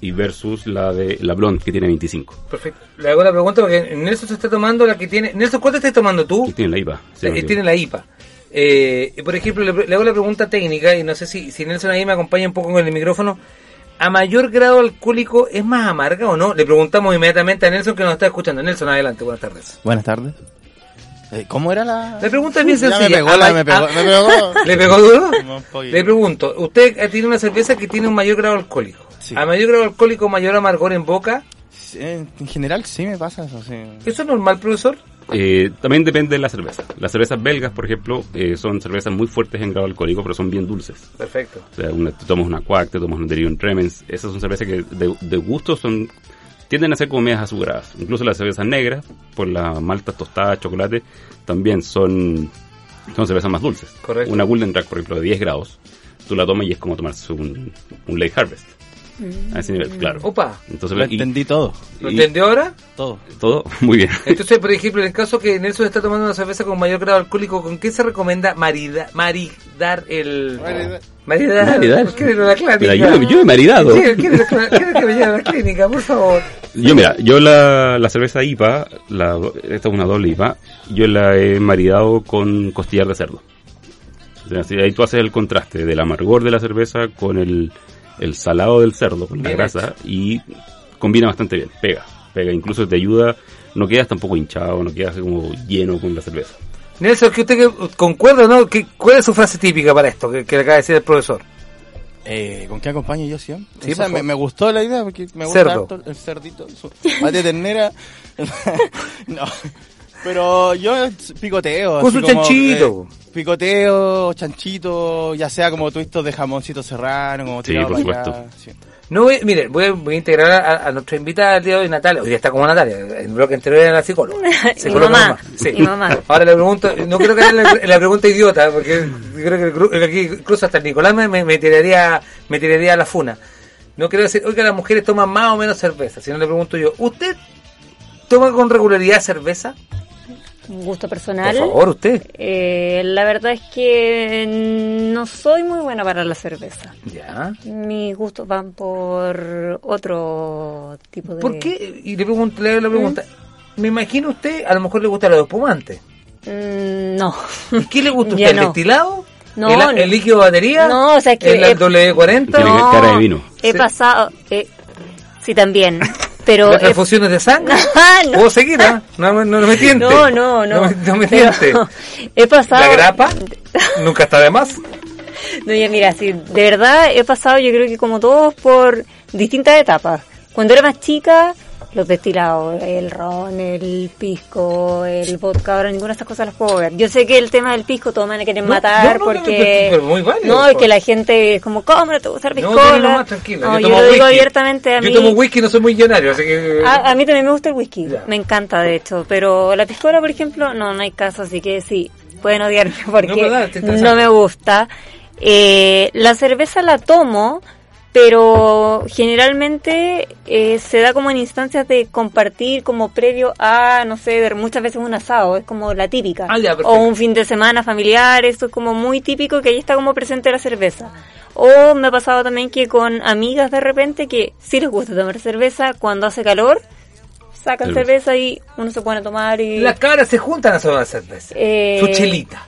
Speaker 11: y versus la de la Blonde, que tiene 25.
Speaker 2: Perfecto. Le hago una pregunta porque Nelson se está tomando la que tiene... Nelson, ¿cuál te estás tomando tú?
Speaker 11: Tiene la IPA.
Speaker 2: Eh, tiene la IPA. Eh, por ejemplo, le, le hago la pregunta técnica y no sé si, si Nelson ahí me acompaña un poco con el micrófono. ¿A mayor grado alcohólico es más amarga o no? Le preguntamos inmediatamente a Nelson que nos está escuchando. Nelson, adelante, buenas tardes.
Speaker 12: Buenas tardes. Eh, ¿Cómo era la...?
Speaker 2: La pregunta es bien
Speaker 12: Ya
Speaker 2: sencilla.
Speaker 12: me pegó,
Speaker 2: A
Speaker 12: la-
Speaker 2: ma-
Speaker 12: me pegó,
Speaker 2: a-
Speaker 12: me pegó.
Speaker 2: ¿Le pegó duro? Le pregunto, usted tiene una cerveza que tiene un mayor grado alcohólico. ¿A mayor grado alcohólico, mayor amargor en boca?
Speaker 12: Sí, En general sí me pasa eso, sí.
Speaker 2: ¿Eso es normal, profesor?
Speaker 11: Eh, también depende de la cerveza. Las cervezas belgas, por ejemplo, eh, son cervezas muy fuertes en grado alcohólico, pero son bien dulces.
Speaker 2: Perfecto.
Speaker 11: O sea, una, te tomas una Quack, te tomas una Delirium Tremens. Esas son cervezas que de, de gusto son tienden a ser como medias azucaradas. Incluso las cervezas negras, por las maltas tostadas, chocolate, también son, son cervezas más dulces.
Speaker 2: Correcto.
Speaker 11: Una Golden Track, por ejemplo, de 10 grados, tú la tomas y es como tomarse un, un Late Harvest. A ese nivel, claro.
Speaker 2: Opa.
Speaker 11: Entonces,
Speaker 12: Lo
Speaker 11: y-
Speaker 12: entendí todo.
Speaker 2: ¿Lo entendió ahora?
Speaker 12: Todo.
Speaker 11: Todo, muy bien.
Speaker 2: Entonces, por ejemplo, en el caso que Nelson está tomando una cerveza con mayor grado alcohólico, ¿con qué se recomienda marida, maridar el... Maridar.
Speaker 11: Maridar.
Speaker 2: ¿Por qué no la clínica?
Speaker 11: Mira, yo- yo he maridado.
Speaker 2: Sí, ¿quiere, quiere que me lleve a la clínica, por favor?
Speaker 11: Yo, mira, yo la, la cerveza IPA, la, esta es una doble IPA, yo la he maridado con costillar de cerdo. O sea, si ahí tú haces el contraste del amargor de la cerveza con el, el salado del cerdo, con la grasa, y combina bastante bien, pega, pega, incluso te ayuda, no quedas tampoco hinchado, no quedas como lleno con la cerveza.
Speaker 2: Nelson, ¿que usted que- concuerda o no? ¿Qué, ¿Cuál es su frase típica para esto que, que le acaba de decir el profesor?
Speaker 12: Eh, ¿Con qué acompaño yo siempre?
Speaker 2: Sí,
Speaker 12: o sea, me, gustó la idea porque me gusta
Speaker 2: Cerdo.
Speaker 12: harto el cerdito, su de ternera. no. Pero yo picoteo.
Speaker 2: Con su
Speaker 12: como,
Speaker 2: chanchito.
Speaker 12: eh, picoteo, chanchito, ya sea como twistos de jamoncito serrano, como
Speaker 11: Sí, por
Speaker 12: allá,
Speaker 11: supuesto.
Speaker 12: sí.
Speaker 2: No, voy- mire, voy a, voy a integrar a, a nuestra invitada del día de hoy, Natalia. Hoy día está como Natalia. En el bloque anterior era la psicóloga. Psicóloga
Speaker 3: mamá,
Speaker 2: normal. Sí.
Speaker 3: y mamá.
Speaker 2: Ahora le pregunto, no creo que la, la pregunta idiota, porque yo creo que aquí incluso hasta el Nicolás me, me, me tiraría, me tiraría a la funa. No quiero decir, oiga, las mujeres toman más o menos cerveza, sino le pregunto yo, ¿usted toma con regularidad cerveza?
Speaker 3: Un gusto personal.
Speaker 2: Por favor, usted.
Speaker 3: Eh, la verdad es que no soy muy buena para la cerveza.
Speaker 2: Ya.
Speaker 3: Mis gustos van por otro tipo de...
Speaker 2: ¿Por qué? Y le pregunto, le hago la pregunta. Me imagino usted, a lo mejor le gusta los espumantes.
Speaker 3: Mm, no.
Speaker 2: ¿Y qué le gusta a usted? ¿El
Speaker 3: no.
Speaker 2: destilado?
Speaker 3: No,
Speaker 2: ¿El,
Speaker 3: no.
Speaker 2: el líquido de batería?
Speaker 3: No, o sea, es que
Speaker 2: ¿El
Speaker 3: he-
Speaker 2: W40?
Speaker 11: Tiene
Speaker 3: No,
Speaker 11: cara de vino.
Speaker 3: He
Speaker 2: Sí.
Speaker 3: pasado... eh, sí, también. Pero...
Speaker 2: ¿Las
Speaker 3: he-
Speaker 2: transfusiones de sangre?
Speaker 3: Ah, no.
Speaker 2: ¿Puedo seguir? ah? No, me- no, me tiente.
Speaker 3: No, no, no.
Speaker 2: No, me- no tiente.
Speaker 3: He pasado...
Speaker 2: ¿La grapa? Nunca está de más.
Speaker 3: No, ya mira, sí, de verdad he pasado yo creo que como todos por distintas etapas. Cuando era más chica, los destilados, el ron, el pisco, el vodka, ahora ninguna de estas cosas las puedo ver. Yo sé que el tema del pisco todos me
Speaker 2: No,
Speaker 3: matar
Speaker 2: no, no,
Speaker 3: porque...
Speaker 2: pero muy válido,
Speaker 3: no, es
Speaker 2: pues.
Speaker 3: que la gente es como, ¿cómo no te gusta el
Speaker 2: No,
Speaker 3: pisco?
Speaker 2: dale nomás, tranquila.
Speaker 3: No, yo,
Speaker 2: tomo
Speaker 3: lo digo abiertamente a mí.
Speaker 2: Yo tomo whisky no soy muy millonario, así que...
Speaker 3: A, a mí también me gusta el whisky,
Speaker 2: Ya.
Speaker 3: me encanta de hecho, pero la piscola, por ejemplo, no, no hay caso, así que sí, pueden odiarme porque
Speaker 2: No,
Speaker 3: no, me gusta. Eh, la cerveza la tomo, pero generalmente eh, se da como en instancias de compartir como previo a, no sé, de- muchas veces un asado, es como la típica.
Speaker 2: Ah, ya,
Speaker 3: o un fin de semana familiar, esto es como muy típico que ahí está como presente la cerveza. O me ha pasado también que con amigas de repente que sí les gusta tomar cerveza cuando hace calor, sacan
Speaker 11: Cerveza.
Speaker 3: cerveza y uno se pone a tomar y...
Speaker 2: Las cabras se juntan a tomar cerveza.
Speaker 3: Eh,
Speaker 2: Su chelita.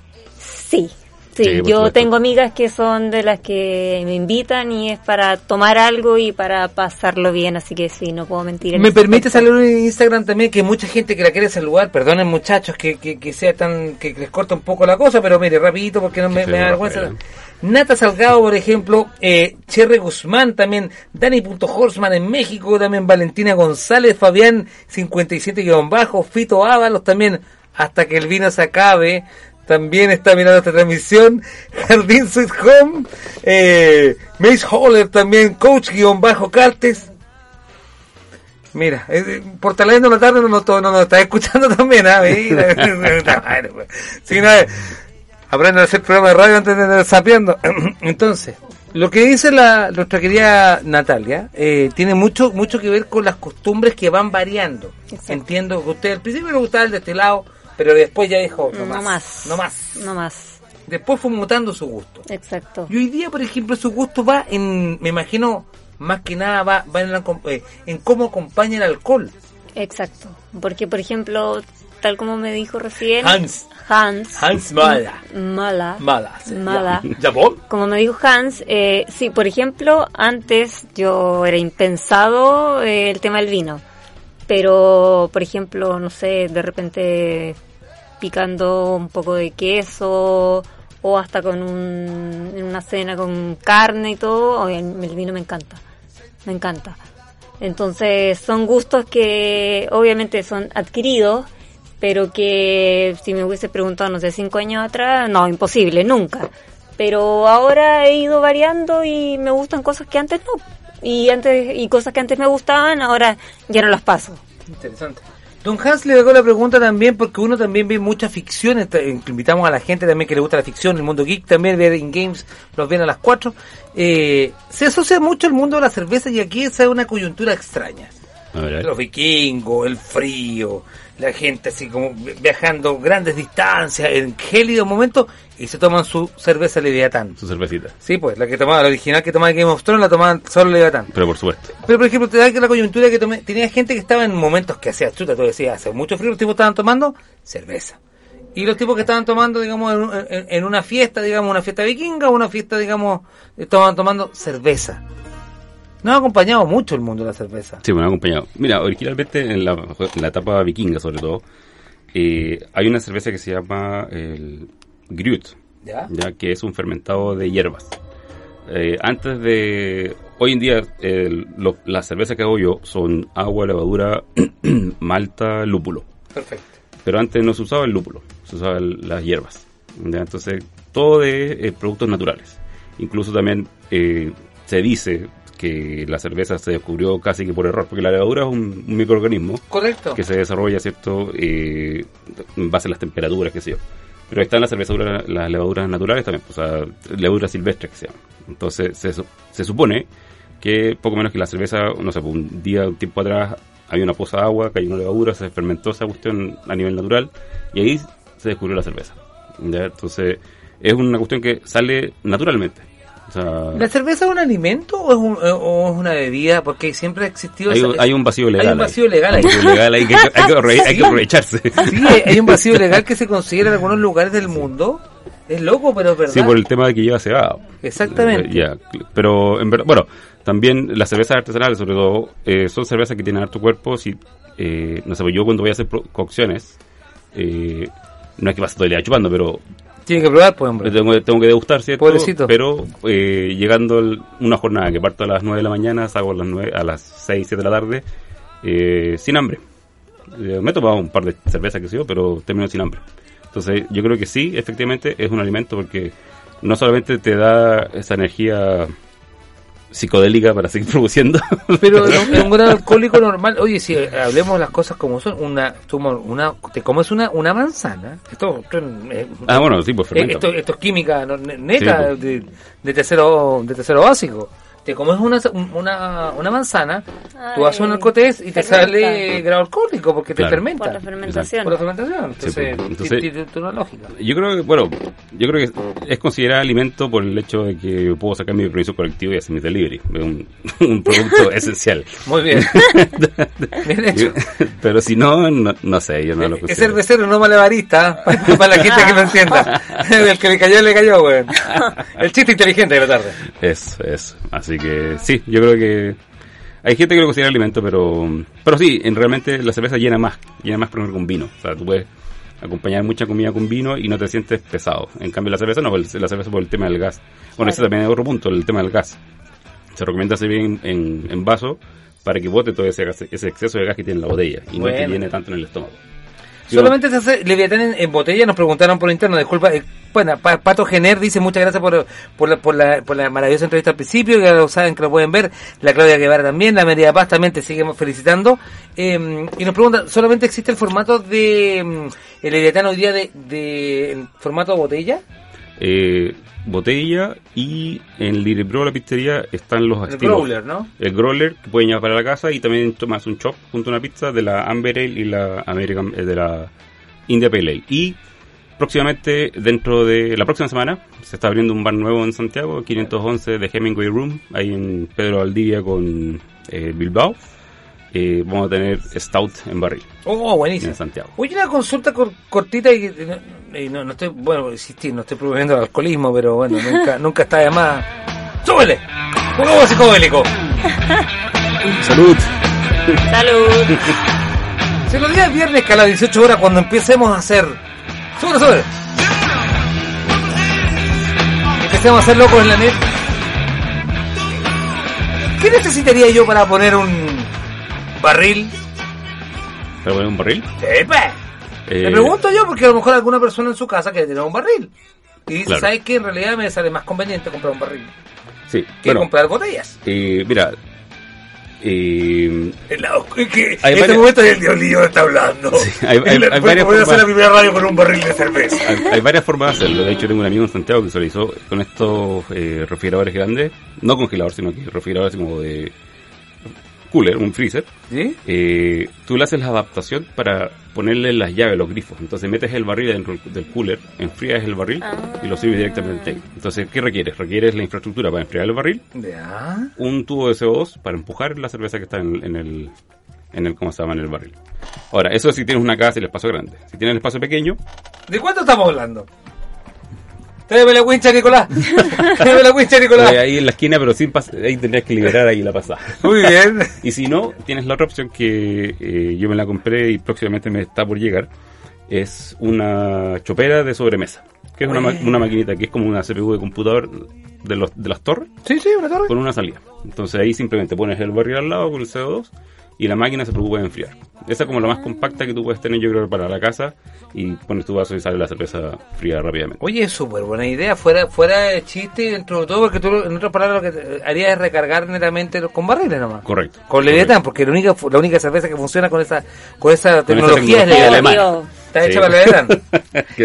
Speaker 3: Sí, sí, yo
Speaker 11: supuesto.
Speaker 3: tengo amigas que son de las que me invitan y es para tomar algo y para pasarlo bien, así que sí, no puedo mentir. en
Speaker 2: Me permite
Speaker 3: aspecto.
Speaker 2: saludar en Instagram también que mucha gente que la quiere saludar, perdonen muchachos que, que, que sea tan que les corta un poco la cosa, pero mire, rapidito porque no me,
Speaker 11: Sí,
Speaker 2: me da vergüenza. Nata Salgado, por ejemplo, eh, Cherry Guzmán también, Dani.Horsman en México, también Valentina González, Fabián 57-bajo, Fito Ábalos también, hasta que el vino se acabe, también está mirando esta transmisión, Jardín Sweet Home, eh, Mace Holler también, Coach-Cartes, Mira, eh, por talento en la tarde no nos no, nos está escuchando también, ¿ah? Mira, pues. Sí, no, eh, aprenden a hacer programa de radio antes de andar sapeando. Entonces, lo que dice la nuestra querida Natalia eh, tiene mucho mucho que ver con las costumbres que van variando.
Speaker 3: Exacto.
Speaker 2: Entiendo que usted al principio le gustaba el destilado, pero después ya dijo, no,
Speaker 3: No
Speaker 2: más,
Speaker 3: más.
Speaker 2: no más.
Speaker 3: No más,
Speaker 2: Después fue mutando su gusto.
Speaker 3: exacto.
Speaker 2: Y hoy día, por ejemplo, su gusto va en, me imagino, más que nada va, va en, la eh, en cómo acompaña el alcohol.
Speaker 3: Exacto, porque por ejemplo, tal como me dijo recién.
Speaker 2: Hans.
Speaker 3: Hans.
Speaker 2: Hans Mala.
Speaker 3: Mala.
Speaker 2: Mala. sí,
Speaker 3: Mala. Como me dijo Hans, eh, sí, por ejemplo, antes yo era impensado eh, el tema del vino. Pero, por ejemplo, no sé, de repente picando un poco de queso o hasta con un, una cena con carne y todo, el, el vino me encanta. Me encanta. Entonces son gustos que obviamente son adquiridos, pero que si me hubiese preguntado, no sé, cinco años atrás, no, imposible, nunca. Pero ahora he ido variando y me gustan cosas que antes no. Y antes y cosas que antes me gustaban, ahora ya no las paso.
Speaker 2: Interesante. Don Hans le hago la pregunta también porque uno también ve mucha ficción, eh, invitamos a la gente también que le gusta la ficción, el mundo geek también ve In Games, los ven a las 4. Eh, se asocia mucho el mundo de la cerveza y aquí esa es una coyuntura extraña. Los vikingos, el frío, la gente así como vi- viajando grandes distancias en gélidos momentos y se toman su cerveza Leviatán.
Speaker 11: Su cervecita.
Speaker 2: Sí, pues la que tomaba, la original que tomaba Game of Thrones la tomaban solo Leviatán.
Speaker 11: Pero por supuesto.
Speaker 2: Pero por ejemplo, te da que la coyuntura que tomé, tenía gente que estaba en momentos que hacía chuta, tú decías, hace mucho frío, los tipos estaban tomando cerveza. Y los tipos que estaban tomando, digamos, en, en- en una fiesta, digamos, una fiesta vikinga una fiesta, digamos, estaban tomando cerveza. No ha acompañado mucho el mundo de la cerveza.
Speaker 11: Sí, me han acompañado. Mira, originalmente en la, en la etapa vikinga, sobre todo, eh, hay una cerveza que se llama el Grut,
Speaker 2: ¿Ya?
Speaker 11: que es un fermentado de hierbas. Eh, antes de. Hoy en día, el- lo- las cervezas que hago yo son agua, levadura, malta, lúpulo.
Speaker 2: Perfecto.
Speaker 11: Pero antes no se usaba el lúpulo, se usaban las hierbas. ¿ya? Entonces, todo de eh, productos naturales. Incluso también eh, se dice que la cerveza se descubrió casi que por error, porque la levadura es un, un microorganismo
Speaker 2: Correcto.
Speaker 11: que se desarrolla, ¿cierto?, eh, en base a las temperaturas, qué sé yo. Pero están las cervezaduras, las levaduras naturales también, o sea, levaduras silvestres que se llaman. Entonces, se, se supone que poco menos que la cerveza, no sé, pues, un día, un tiempo atrás, había una poza de agua, cayó una levadura, se fermentó esa cuestión a nivel natural, y ahí se descubrió la cerveza. ¿ya? Entonces, es una cuestión que sale naturalmente. O sea,
Speaker 2: ¿La cerveza es un alimento o es, un- eh, o es una bebida? Porque siempre ha existido...
Speaker 11: hay,
Speaker 2: esa-
Speaker 11: un- hay un vacío legal.
Speaker 2: Hay un
Speaker 11: ahí.
Speaker 2: vacío legal ahí.
Speaker 11: Hay legal que hay que, hay que aprovech- hay que
Speaker 2: Sí.
Speaker 11: aprovecharse.
Speaker 2: Sí, hay- un vacío legal que se considera en algunos lugares del mundo. Es loco, pero es verdad.
Speaker 11: Sí, por el tema de que lleva cebada.
Speaker 2: Exactamente.
Speaker 11: Eh, pero en verdad, bueno, también las cervezas artesanales, sobre todo, eh, son cervezas que tienen harto cuerpo. Si, eh, no sé, pues yo cuando voy a hacer cocciones, eh, no es que pase todo el día chupando, pero
Speaker 2: Tiene que probar, pues, hombre.
Speaker 11: tengo, tengo que degustar, ¿cierto?
Speaker 2: Pobrecito.
Speaker 11: Pero eh, llegando el- una jornada que parto a las 9 de la mañana, salgo a las, 9, a las 6, 7 de la tarde, eh, sin hambre. Eh, me he tomado un par de cervezas, que sé yo, pero termino sin hambre. Entonces, yo creo que sí, efectivamente, es un alimento porque no solamente te da esa energía psicodélica para seguir produciendo,
Speaker 2: Pero un, gran alcohólico normal. Oye, si hablemos las cosas como son, una, una, te comes una, una manzana. Esto, esto, eh,
Speaker 11: Ah, bueno, sí, pues
Speaker 2: eh,
Speaker 11: fermenta.
Speaker 2: esto, esto es química neta
Speaker 11: Sí, pues.
Speaker 2: de, de tercero de tercero básico. Te comes una, una, una manzana, tú haces un alcotés y te
Speaker 3: fermenta.
Speaker 2: sale grado alcohólico porque te fermenta.
Speaker 3: Por la fermentación.
Speaker 2: Por la fermentación. Entonces,
Speaker 11: Sí, pues, entonces-
Speaker 2: tiene- tiene una lógica.
Speaker 11: Yo creo que, bueno, yo creo que es considerado alimento por el hecho de que puedo sacar mi permiso colectivo y hacer mi delivery. Es un, un producto esencial.
Speaker 2: Muy bien. Bien hecho.
Speaker 11: Pero si no, no, no sé, yo no lo
Speaker 2: Es
Speaker 11: considero.
Speaker 2: cervecero, no malabarista, para, para la gente que lo entienda. El que le cayó, le cayó, weón. El chiste inteligente de la tarde.
Speaker 11: Eso, eso. Así que sí, yo creo que hay gente que lo considera alimento, pero pero sí, en realmente la cerveza llena más, llena más por ejemplo con vino. O sea, tú puedes acompañar mucha comida con vino y no te sientes pesado. En cambio la cerveza no, la cerveza por el tema del gas. Bueno, ese también es otro punto, el tema del gas. Se recomienda servir en, en, en vaso para que bote todo ese, exceso de gas que tiene la botella y no
Speaker 2: Bueno.
Speaker 11: te llene tanto en el estómago.
Speaker 2: Solamente se hace Leviatán en, botella, nos preguntaron por interno, disculpa. eh, bueno, Pa- Pato Gener dice muchas gracias por, la, maravillosa entrevista al principio, ya lo saben que lo pueden ver. La Claudia Guevara también, la María Paz también te seguimos felicitando. Eh, y nos pregunta, ¿solamente existe el formato de mm, el Leviatán hoy día de, de en formato botella?
Speaker 11: Eh, botella y en Lirebro la pizzería están los
Speaker 2: El
Speaker 11: estilos.
Speaker 2: growler, ¿no?
Speaker 11: El growler que pueden llevar para la casa y también tomas un chop junto a una pizza de la Amber Ale y la American eh, de la India Pale Ale. Y próximamente dentro de la próxima semana se está abriendo un bar nuevo en Santiago, 511 de Hemingway Room, ahí en Pedro Valdivia con eh, Bilbao. Eh, vamos a tener Stout en barril
Speaker 2: Oh, buenísimo.
Speaker 11: en Santiago.
Speaker 2: Oye, una consulta cor- cortita y, y no, no estoy, bueno, insistir, no estoy promoviendo el alcoholismo, pero bueno, nunca, nunca está de más. ¡Súbele! ¡Pongamos psicodélico!
Speaker 11: Salud.
Speaker 3: Salud.
Speaker 2: Si los días viernes que a las 18 horas cuando empecemos a hacer... ¡Súbele, súbele! Empecemos a hacer locos en la net. ¿Qué necesitaría yo para poner un barril?
Speaker 11: ¿Para poner un barril?
Speaker 2: Sí, pues.
Speaker 11: Eh,
Speaker 2: Le pregunto yo porque a lo mejor alguna persona en su casa quiere tener un barril. Y dice,
Speaker 11: Claro.
Speaker 2: ¿sabes qué? En realidad me sale más conveniente comprar un barril
Speaker 11: Sí,
Speaker 2: que
Speaker 11: bueno,
Speaker 2: comprar botellas.
Speaker 11: eh, mira,
Speaker 2: El lado- que en
Speaker 11: Hay
Speaker 2: este
Speaker 11: varias-
Speaker 2: momento el dios está hablando.
Speaker 11: hay- hay-
Speaker 2: Y la-
Speaker 11: hay varias
Speaker 2: voy a hacer la
Speaker 11: formas-
Speaker 2: primera radio con un barril de cerveza.
Speaker 11: hay, varias formas de hacerlo. De hecho, tengo un amigo en Santiago que se lo hizo con estos eh, refrigeradores grandes, no congeladores, sino que refrigeradores como de cooler, un freezer.
Speaker 2: ¿Sí?
Speaker 11: Eh, tú le haces la adaptación para ponerle las llaves, los grifos. Entonces metes el barril dentro del cooler, enfrías el barril y lo sirves directamente ahí. Entonces, ¿qué requieres? Requieres la infraestructura para enfriar el barril,
Speaker 2: Ya.
Speaker 11: un tubo de CO2 para empujar la cerveza que está en, en el en el cómo se llama en el barril. Ahora, eso si tienes una casa y el espacio grande. Si tienes el espacio pequeño,
Speaker 2: ¿De cuánto estamos hablando? Tráeme la wincha, Nicolás. Tráeme la wincha, Nicolás.
Speaker 11: ahí en la esquina, pero sin ahí tendrías que liberar ahí la pasada.
Speaker 2: Muy bien.
Speaker 11: Y si no, tienes la otra opción que eh, yo me la compré y próximamente me está por llegar. Es una chopera de sobremesa. Que es una, ma- una maquinita que es como una CPU de computador de, los, de las torres
Speaker 2: Sí, sí, una torre.
Speaker 11: con una salida. Entonces ahí simplemente pones el barril al lado con el CO2 y la máquina se preocupa de enfriar. Esa es como la más compacta que tú puedes tener, yo creo, para la casa y pones tu vaso y sale la cerveza fría rápidamente.
Speaker 2: Oye, es súper buena idea, fuera fuera de chiste y dentro de todo, porque tú, en otras palabras, lo que te- harías es recargar netamente con barriles nomás.
Speaker 11: Correcto.
Speaker 2: Con Leviatán, porque la única, la única cerveza que funciona con esa, con esa
Speaker 11: Con esa
Speaker 2: tecnología es
Speaker 11: alemana.
Speaker 2: Está hecha
Speaker 11: Sí.
Speaker 2: para Leviatán.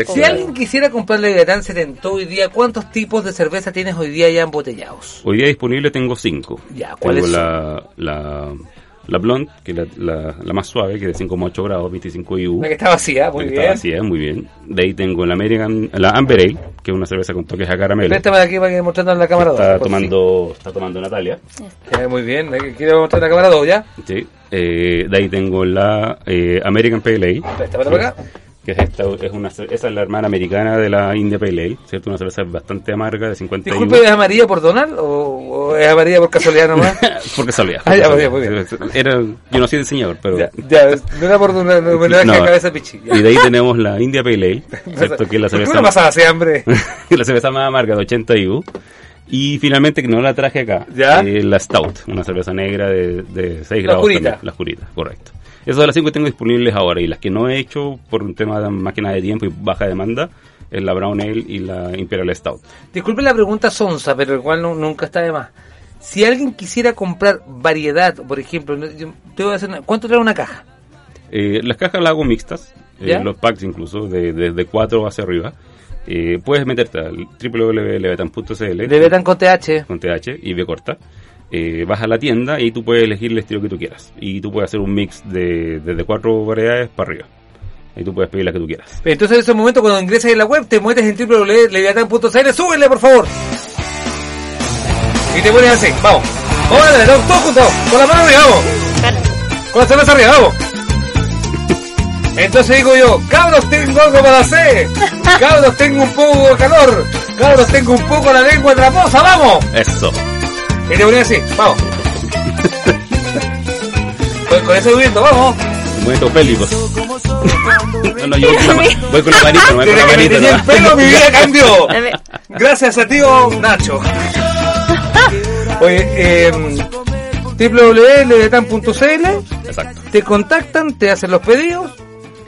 Speaker 2: Si alguien quisiera comprar Leviatán, se tentó hoy día, ¿cuántos tipos de cerveza tienes hoy día ya embotellados?
Speaker 11: Hoy día disponible tengo cinco.
Speaker 2: Ya, ¿cuáles
Speaker 11: Tengo la, la, la Blonde, que es la, la, la más suave, que es de 5,8 grados, 25 IU.
Speaker 2: La que está vacía, muy
Speaker 11: La que
Speaker 2: bien.
Speaker 11: Está vacía, muy bien. De ahí tengo la American, la Amber Ale, que es una cerveza con toques a caramelo.
Speaker 2: Préstame aquí para que mostrando en la cámara dos,
Speaker 11: Está
Speaker 2: por
Speaker 11: tomando, está tomando Natalia.
Speaker 2: Ya, muy bien, quiero mostrar la cámara 2 ya.
Speaker 11: Sí. Eh, de ahí tengo la eh, American Pale Ale.
Speaker 2: Préstamela por acá.
Speaker 11: Que es esta, es una, esa es la hermana americana de la India Pale Ale, ¿cierto? Una cerveza bastante amarga de 50
Speaker 2: Disculpe, ¿es amarilla por Donald o, o es amarilla por casualidad nomás?
Speaker 11: Por casualidad.
Speaker 2: Ah, ya,
Speaker 11: por Era, yo no soy diseñador, pero...
Speaker 2: Ya, ya, no era por un homenaje
Speaker 11: No,
Speaker 2: a cabeza pichi. ya.
Speaker 11: Y de ahí tenemos la India Pale Ale, ¿cierto? Que es la
Speaker 2: ¿Por qué
Speaker 11: cerveza,
Speaker 2: pasaba así hambre?
Speaker 11: la cerveza más amarga de 80 IU. Y finalmente, que no la traje acá,
Speaker 2: ¿Ya?
Speaker 11: eh, la Stout, una cerveza negra de, de 6
Speaker 2: La
Speaker 11: grados. también, la oscurita, correcto. Esas de las 5 que tengo disponibles ahora y las que no he hecho por un tema de máquina de tiempo y baja demanda es la Brown Ale y la Imperial Stout.
Speaker 2: Disculpe la pregunta sonsa, pero igual no- nunca está de más. Si alguien quisiera comprar variedad, por ejemplo, no- yo te voy a hacer una- ¿cuánto trae una caja?
Speaker 11: Eh, las cajas las hago mixtas, eh, los packs incluso, de, de, de 4 hacia arriba. Eh, puedes meterte al www.levetan.cl
Speaker 2: Leviatán con TH.
Speaker 11: con TH y B corta. Eh, vas a la tienda y tú puedes elegir el estilo que tú quieras. Y tú puedes hacer un mix de desde cuatro variedades para arriba. Y tú puedes pedir la que tú quieras.
Speaker 2: Entonces en ese momento cuando ingresas en la web te metes en www.leviatán.cl, súbele por favor. Y te pones así, vamos. Vamos todos todos juntos, con la mano arriba, vamos. Con la cerveza arriba, vamos. Entonces digo yo, cabros, tengo algo para hacer. Cabros, tengo un poco de calor. Cabros, tengo un poco la lengua traposa, vamos.
Speaker 11: Eso.
Speaker 2: Y te pones así, vamos. Con, con ese movimiento, vamos.
Speaker 11: Movimientos bélicos. no, no, yo voy con la, voy con la manita, no voy con
Speaker 2: Desde
Speaker 11: la manita.
Speaker 2: teñí el pelo, mi vida cambió. Gracias a tío Nacho. Oye, eh,
Speaker 11: Exacto.
Speaker 2: te contactan, te hacen los pedidos.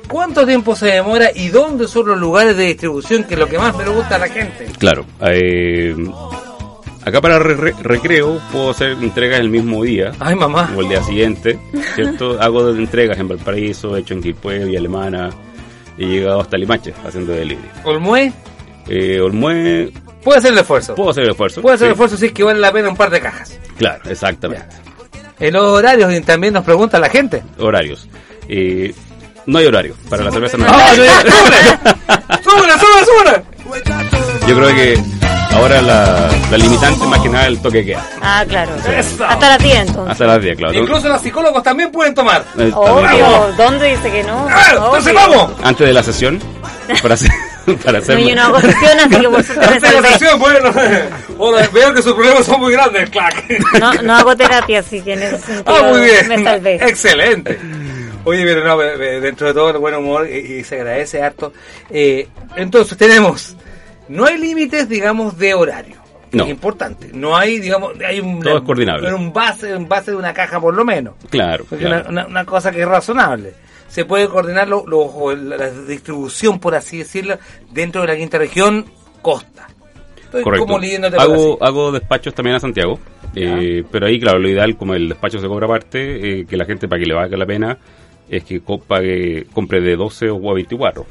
Speaker 2: ¿Cuánto tiempo se demora y dónde son los lugares de distribución que es lo que más me gusta a la gente?
Speaker 11: Claro. eh, acá para re- re- recreo puedo hacer entregas el mismo día.
Speaker 2: Ay, mamá.
Speaker 11: O el día siguiente, ¿cierto? Hago entregas en Valparaíso, he hecho en Quilpué, Villa Alemana. He llegado hasta Limache haciendo delivery.
Speaker 2: Olmué,
Speaker 11: Eh, Olmué,
Speaker 2: puede hacer el esfuerzo.
Speaker 11: puedo hacer el esfuerzo.
Speaker 2: Puede hacer el
Speaker 11: sí.
Speaker 2: esfuerzo si es que vale la pena un par de cajas.
Speaker 11: Claro, exactamente.
Speaker 2: En los horarios también nos pregunta la gente.
Speaker 11: Horarios. Eh, no hay horario. Para la cerveza no hay
Speaker 2: ¡Ah,
Speaker 11: horario.
Speaker 2: ¡Súbela, súbela, súbela!
Speaker 11: Yo creo que Ahora la, la limitante más que nada el toque que queda.
Speaker 3: Ah, claro.
Speaker 2: Eso.
Speaker 3: Hasta las 10 entonces.
Speaker 11: Hasta las 10, claro.
Speaker 2: Incluso los psicólogos también pueden tomar.
Speaker 11: Eh, también
Speaker 3: Obvio. ¿Dónde dice que no?
Speaker 2: ¡Ah, entonces
Speaker 3: Obvio.
Speaker 2: vamos!
Speaker 11: Antes de la sesión, para hacer... Para hacer
Speaker 3: No, yo no hago sesión, así que por suerte
Speaker 2: Antes de la sesión, bueno, hola, veo que sus problemas son muy grandes, clack.
Speaker 3: No, no hago terapia, así que en ese sentido
Speaker 2: Ah, muy bien.
Speaker 3: me salvé.
Speaker 2: Excelente. Oye, pero no, eh, dentro de todo el buen humor y, y se agradece harto. Eh, entonces tenemos, no hay límites, digamos, de horario.
Speaker 11: No.
Speaker 2: Es importante. No hay, digamos, hay un,
Speaker 11: Todo es coordinable.
Speaker 2: Un base, un base de una caja por lo menos.
Speaker 11: Claro.
Speaker 2: Una, una- una cosa que es razonable. Se puede coordinar lo, la, distribución, por así decirlo, dentro de la quinta región, costa. Estoy
Speaker 11: Correcto.
Speaker 2: como
Speaker 11: Hago, hago despachos también a Santiago. eh, pero ahí, claro, lo ideal, como el despacho se cobra aparte, eh, que la gente, para que le valga la pena, es que pague, compre de 12 o a 24.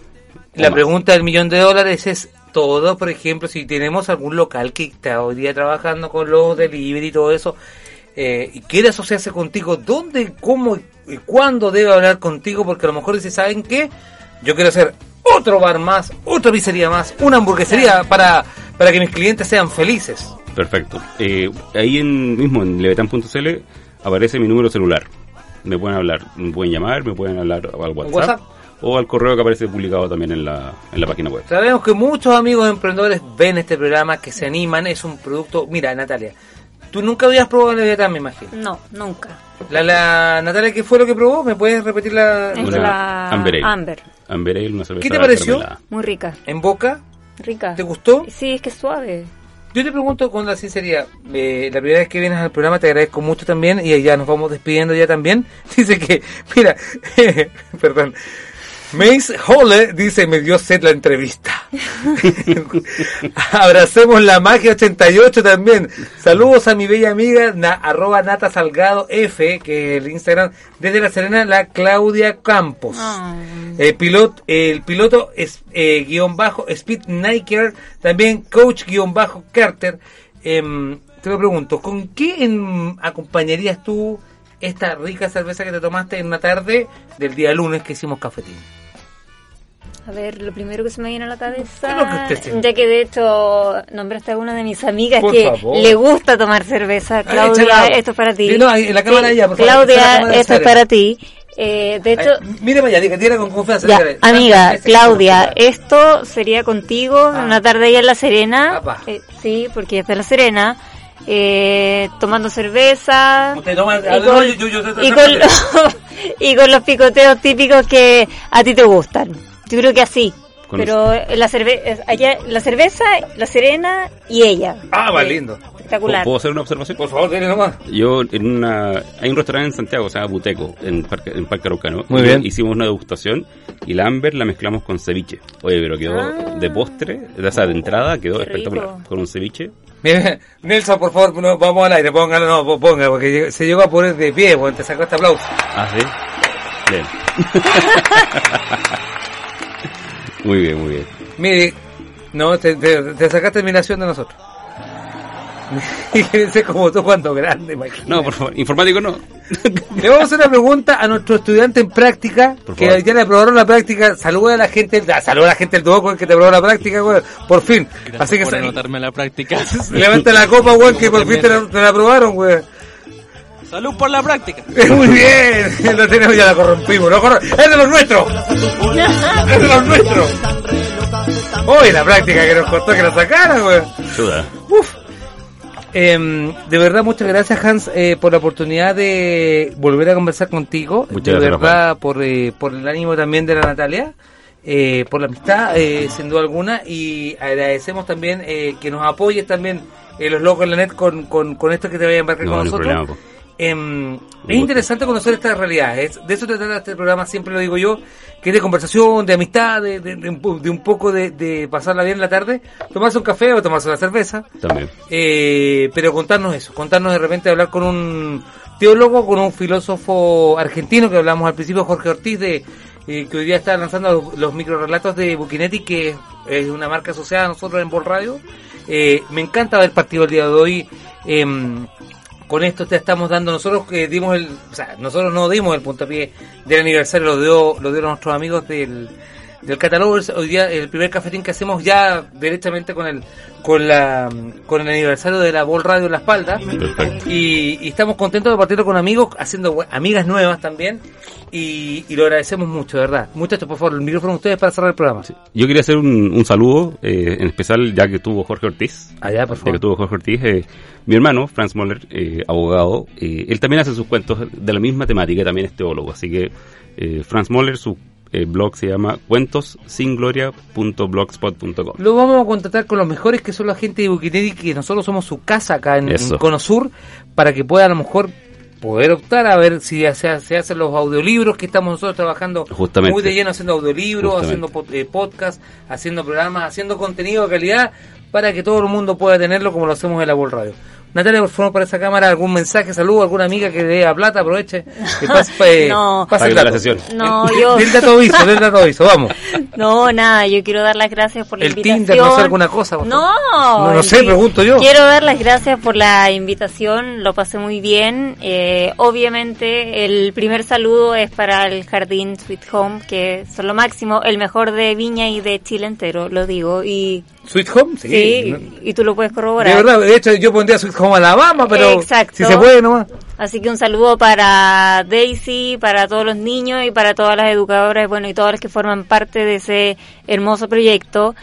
Speaker 2: La pregunta del millón de dólares es todo, por ejemplo, si tenemos algún local que está hoy día trabajando con los delivery y todo eso, eh, y quiere asociarse contigo, ¿dónde, cómo y cuándo debe hablar contigo? Porque a lo mejor dice, ¿saben qué? Yo quiero hacer otro bar más, otra pizzería más, una hamburguesería para, para que mis clientes sean felices.
Speaker 11: Perfecto. Eh, ahí en, mismo en levetan.cl aparece mi número celular. Me pueden hablar, me pueden llamar, me pueden hablar al WhatsApp,
Speaker 2: WhatsApp?
Speaker 11: O al correo que aparece publicado también en la, en la página web.
Speaker 2: Sabemos que muchos amigos emprendedores ven este programa, que se animan, es un producto... Mira, Natalia, tú nunca habías probado la Leviatán, me imagino.
Speaker 3: No, nunca.
Speaker 2: La, la Natalia, ¿qué fue lo que probó? ¿Me puedes repetir la,
Speaker 3: Es
Speaker 11: Una
Speaker 3: la
Speaker 11: Amber Ale.
Speaker 3: Amber.
Speaker 11: Amber Ale, una cerveza
Speaker 2: ¿Qué te pareció?
Speaker 3: Muy rica.
Speaker 2: en boca?
Speaker 3: Rica.
Speaker 2: ¿Te gustó?
Speaker 3: Sí, es que es suave.
Speaker 2: Yo te pregunto con la sinceridad, eh, la primera vez que vienes al programa te agradezco mucho también y ya nos vamos despidiendo ya también. Dice que, mira, perdón, Mace Hole dice, me dio sed la entrevista. Abracemos la magia 88 también. Saludos a mi bella amiga, na- arroba Nata Salgado F, que es el Instagram, desde La Serena, la Claudia Campos. El piloto, el piloto es eh, guion bajo Speed Niker, también coach guion bajo Carter. Em, te lo pregunto, ¿con qué acompañarías tú esta rica cerveza que te tomaste en una tarde del día lunes que hicimos cafetín?
Speaker 3: A ver, lo primero que se me viene a la
Speaker 2: ¿Qué es que
Speaker 3: cabeza, ya que de hecho nombraste a una de mis amigas
Speaker 2: Por
Speaker 3: que
Speaker 2: favor.
Speaker 3: le gusta tomar cerveza. Claudia, esto es para ti.
Speaker 2: Sí, no, ahí, en la cámara allá, por favor.
Speaker 3: Claudia,
Speaker 2: de
Speaker 3: esto es para ti. Eh, de hecho,
Speaker 2: Ay, mire diga, tira con confianza.
Speaker 3: ya, amiga, Claudia, esto sería contigo,
Speaker 2: Ah.
Speaker 3: una tarde allá en La Serena. Eh, sí, porque está en La Serena. eh, tomando cerveza y con los picoteos típicos que a ti te gustan. Yo creo que así.
Speaker 11: Con
Speaker 3: Pero la, cerve allá, la cerveza, la serena y ella.
Speaker 2: Ah, va lindo.
Speaker 3: Espectacular.
Speaker 11: ¿Puedo hacer una observación?
Speaker 2: Por favor, dile nomás.
Speaker 11: Yo, en una, hay un restaurante en Santiago, se llama Buteco, en Parque, en Parque Araucano.
Speaker 2: Muy bien.
Speaker 11: Hicimos una degustación y la Amber la mezclamos con ceviche. Oye, pero quedó
Speaker 3: Ah.
Speaker 11: de postre, o sea, de entrada, quedó
Speaker 3: Qué
Speaker 11: espectacular.
Speaker 3: rico.
Speaker 11: Con un ceviche.
Speaker 2: Mire, Nelson, por favor, no, vamos al aire, póngalo, no, ponga, porque se llegó a poner de pie, bueno, te sacó este aplauso.
Speaker 11: Ah, sí. Bien. muy bien, muy bien.
Speaker 2: Mire, no, te, te, te sacaste admiración de nosotros. Ser como tú cuando grande, imagínate.
Speaker 11: No, por favor, informático no.
Speaker 2: Le vamos a hacer una pregunta a nuestro estudiante en práctica,
Speaker 11: Por
Speaker 2: que
Speaker 11: favor.
Speaker 2: ya le aprobaron la práctica. Saluda a la gente, saluda a la gente del Duoco que te aprobó la práctica, güey, por fin. Así que
Speaker 12: por anotarme la práctica.
Speaker 2: levanta la copa, güey, que por fin te la, te la aprobaron, güey.
Speaker 12: Salud por la práctica.
Speaker 2: Muy bien, lo tenemos, ya la corrompimos. Es de los nuestros. Es de los nuestros. Hoy la práctica que nos costó que la sacaran, güey.
Speaker 11: Ayuda.
Speaker 2: Uf. Em, de verdad, muchas gracias, Hans, eh, por la oportunidad de volver a conversar contigo.
Speaker 11: Muchas
Speaker 2: de
Speaker 11: gracias,
Speaker 2: verdad, por, eh, por el ánimo también de la Natalia, eh, por la amistad, eh, sin duda alguna. Y agradecemos también eh, que nos apoyes también eh, los locos en la net con, con, con esto que te vaya a embarcar
Speaker 11: No,
Speaker 2: con
Speaker 11: no
Speaker 2: nosotros.
Speaker 11: problema,
Speaker 2: Em, es interesante conocer estas realidades. De eso te trata este programa, siempre lo digo yo, que es de conversación, de amistad, de, de- de un po- de un poco de, de pasarla bien en la tarde, tomarse un café o tomarse una cerveza.
Speaker 11: También.
Speaker 2: Eh, pero contarnos eso, contarnos de repente hablar con un teólogo, con un filósofo argentino que hablamos al principio, Jorge Ortiz, de eh, que hoy día está lanzando los, los microrelatos de Bukinetti, que es, es una marca asociada a nosotros en Bol Radio. Eh, me encanta haber partido el día de hoy. em, con esto te estamos dando nosotros que dimos el, o sea, nosotros no dimos el puntapié del aniversario, lo dio, lo dieron nuestros amigos del del catálogo. Es hoy día el primer cafetín que hacemos ya directamente con el con la con el aniversario de la Bol Radio en la espalda. Y, y estamos contentos de partirlo con amigos, haciendo amigas nuevas también. Y, y lo agradecemos mucho, de verdad. Muchachos, por favor, el micrófono a ustedes para cerrar el programa.
Speaker 11: Yo quería hacer un, un saludo, eh, en especial ya que tuvo Jorge Ortiz.
Speaker 2: Allá, por
Speaker 11: Ya
Speaker 2: favor.
Speaker 11: que tuvo Jorge Ortiz. eh, mi hermano, Franz Moller, eh, abogado, eh, él también hace sus cuentos de la misma temática, también es teólogo. Así que eh, Franz Moller, su eh, blog se llama cuentosingloria.blogspot.com.
Speaker 2: Lo vamos a contratar con los mejores que son la gente de Buquineri, que nosotros somos su casa acá en, en. Cono Sur, para que pueda a lo mejor poder optar a ver si se, se hacen los audiolibros que estamos nosotros trabajando
Speaker 11: Justamente.
Speaker 2: muy de lleno haciendo audiolibros,
Speaker 11: Justamente.
Speaker 2: haciendo eh, podcast, haciendo programas, haciendo contenido de calidad para que todo el mundo pueda tenerlo como lo hacemos en la Vol Radio. Natalia, por favor, para esa cámara, algún mensaje, saludo, alguna amiga que dé a plata, aproveche. Que pase, eh,
Speaker 3: No.
Speaker 2: pase el
Speaker 11: la sesión.
Speaker 3: No, yo-
Speaker 2: Del dato aviso, del dato aviso, vamos.
Speaker 3: No, nada, yo quiero dar las gracias por la
Speaker 2: El
Speaker 3: invitación.
Speaker 2: Tinder, no sé, alguna cosa.
Speaker 3: No,
Speaker 2: No, no
Speaker 3: el
Speaker 2: sé, pregunto yo.
Speaker 3: Quiero dar las gracias por la invitación, lo pasé muy bien. Eh, obviamente, el primer saludo es para el Jardín Sweet Home, que son lo máximo, el mejor de Viña y de Chile entero, lo digo. Y
Speaker 2: Sweet Home, sí.
Speaker 3: sí, y tú lo puedes corroborar.
Speaker 2: De verdad, de hecho yo pondría Sweet Home Alabama, pero
Speaker 3: Exacto.
Speaker 2: si se puede nomás.
Speaker 3: Así que un saludo para Daisy, para todos los niños y para todas las educadoras, bueno, y todas las que forman parte de ese hermoso proyecto.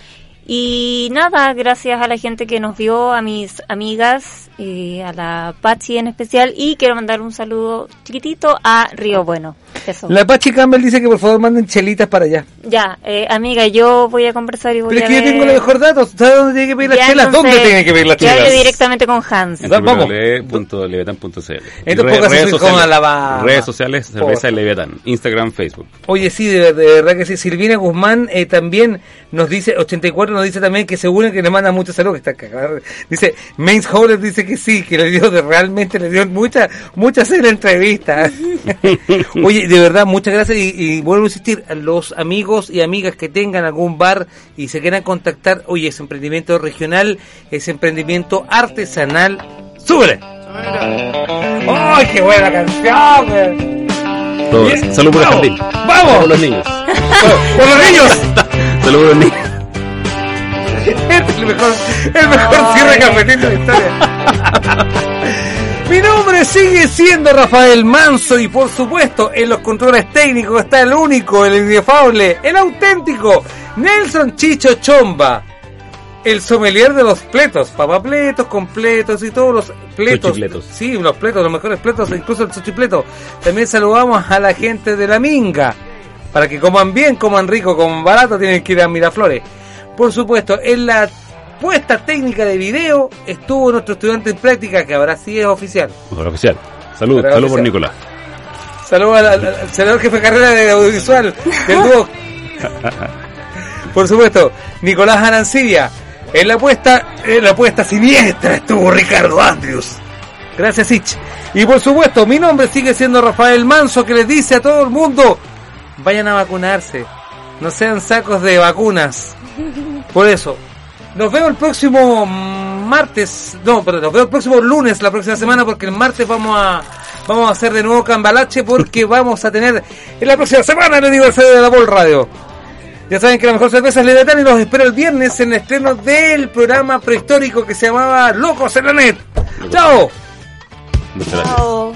Speaker 3: Y nada, gracias a la gente que nos vio, a mis amigas y a la Pachi en especial. Y quiero mandar un saludo chiquitito a Río Bueno. Eso.
Speaker 2: La Pachi Campbell dice que por favor manden chelitas para allá.
Speaker 3: Ya, eh, amiga, yo voy a conversar y voy
Speaker 2: Pero es
Speaker 3: a
Speaker 2: que yo tengo los mejores datos. ¿Sabes dónde tiene que pedir las
Speaker 3: Ya,
Speaker 2: chelas? ¿Dónde
Speaker 3: entonces,
Speaker 2: tiene que pedir las
Speaker 3: que hable
Speaker 2: chelas?
Speaker 3: directamente con Hans.
Speaker 2: Va- vamos.
Speaker 11: redes, sociales, redes sociales, cerveza y Leviatán, Instagram, Facebook.
Speaker 2: Oye, sí, de, de verdad que sí. Silvina Guzmán eh, también nos dice, 84 nos dice también que seguro que le manda mucha salud, que está cagada. Dice, Mains Howler dice que sí, que le dio, de, realmente le dio mucha, mucha sed la entrevista. Oye, de verdad, muchas gracias y, y vuelvo a insistir, a los amigos y amigas que tengan algún bar y se quieran contactar, oye, es emprendimiento regional, es emprendimiento artesanal. ¡Súbele! ¡Ay, qué buena canción! güey!
Speaker 11: Todos. Salud por el jardín.
Speaker 2: ¡Vamos!
Speaker 11: Por los niños.
Speaker 2: ¡Por los niños!
Speaker 11: Salud por los niños.
Speaker 2: Es el mejor, el mejor cierre cafetín de la historia. Mi nombre sigue siendo Rafael Manso y por supuesto en los controles técnicos está el único, el inefable, el auténtico Nelson Chicho Chomba. El sommelier de los pletos, papapletos, completos y todos los pletos.
Speaker 11: Suchipletos.
Speaker 2: Sí, los pletos, los mejores pletos, incluso el suchipleto. También saludamos a la gente de la Minga. Para que coman bien, coman rico, coman barato, tienen que ir a Miraflores. Por supuesto, en la puesta técnica de video estuvo nuestro estudiante en práctica, que ahora sí es oficial.
Speaker 11: Mejor oficial. Salud, salud por. Nicolás.
Speaker 2: Saludos al, al- al senador jefe de carrera de audiovisual del dúo. Por supuesto, Nicolás Arancibia. En la puesta, en la puesta siniestra estuvo Ricardo Andrews. Gracias, Ich. Y por supuesto, mi nombre sigue siendo Rafael Manso, que les dice a todo el mundo, vayan a vacunarse. No sean sacos de vacunas. Por eso, nos vemos el próximo martes, no, perdón, nos vemos el próximo lunes, la próxima semana, porque el martes vamos a vamos a hacer de nuevo Cambalache, porque vamos a tener en la próxima semana el aniversario de la Vol Radio. Ya saben que la mejor cerveza es Leviatán y los espero el viernes en el estreno del programa prehistórico que se llamaba Locos en la Net. ¡Chao!
Speaker 11: Muchas gracias.
Speaker 3: Chao.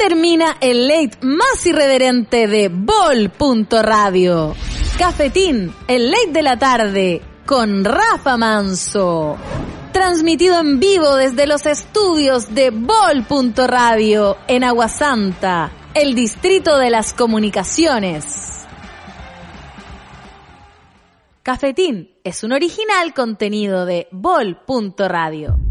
Speaker 1: Termina el late más irreverente de Bol.radio. Cafetín, el late de la tarde, con Rafa Manso. Transmitido en vivo desde los estudios de Bol.radio en Aguasanta, el distrito de las comunicaciones. Cafetín es un original contenido de Bol.radio.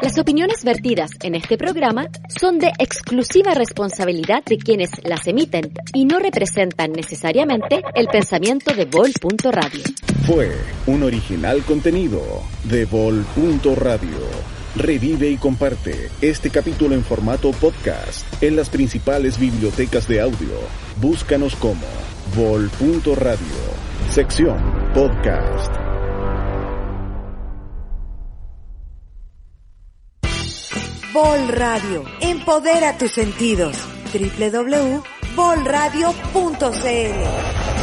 Speaker 13: Las opiniones vertidas en este programa son de exclusiva responsabilidad de quienes las emiten y no representan necesariamente el pensamiento de Vol.radio.
Speaker 7: Fue un original contenido de Vol.radio. Revive y comparte este capítulo en formato podcast en las principales bibliotecas de audio. Búscanos como Vol.radio, sección podcast.
Speaker 14: Vol Radio. Empodera tus sentidos. www.volradio.cl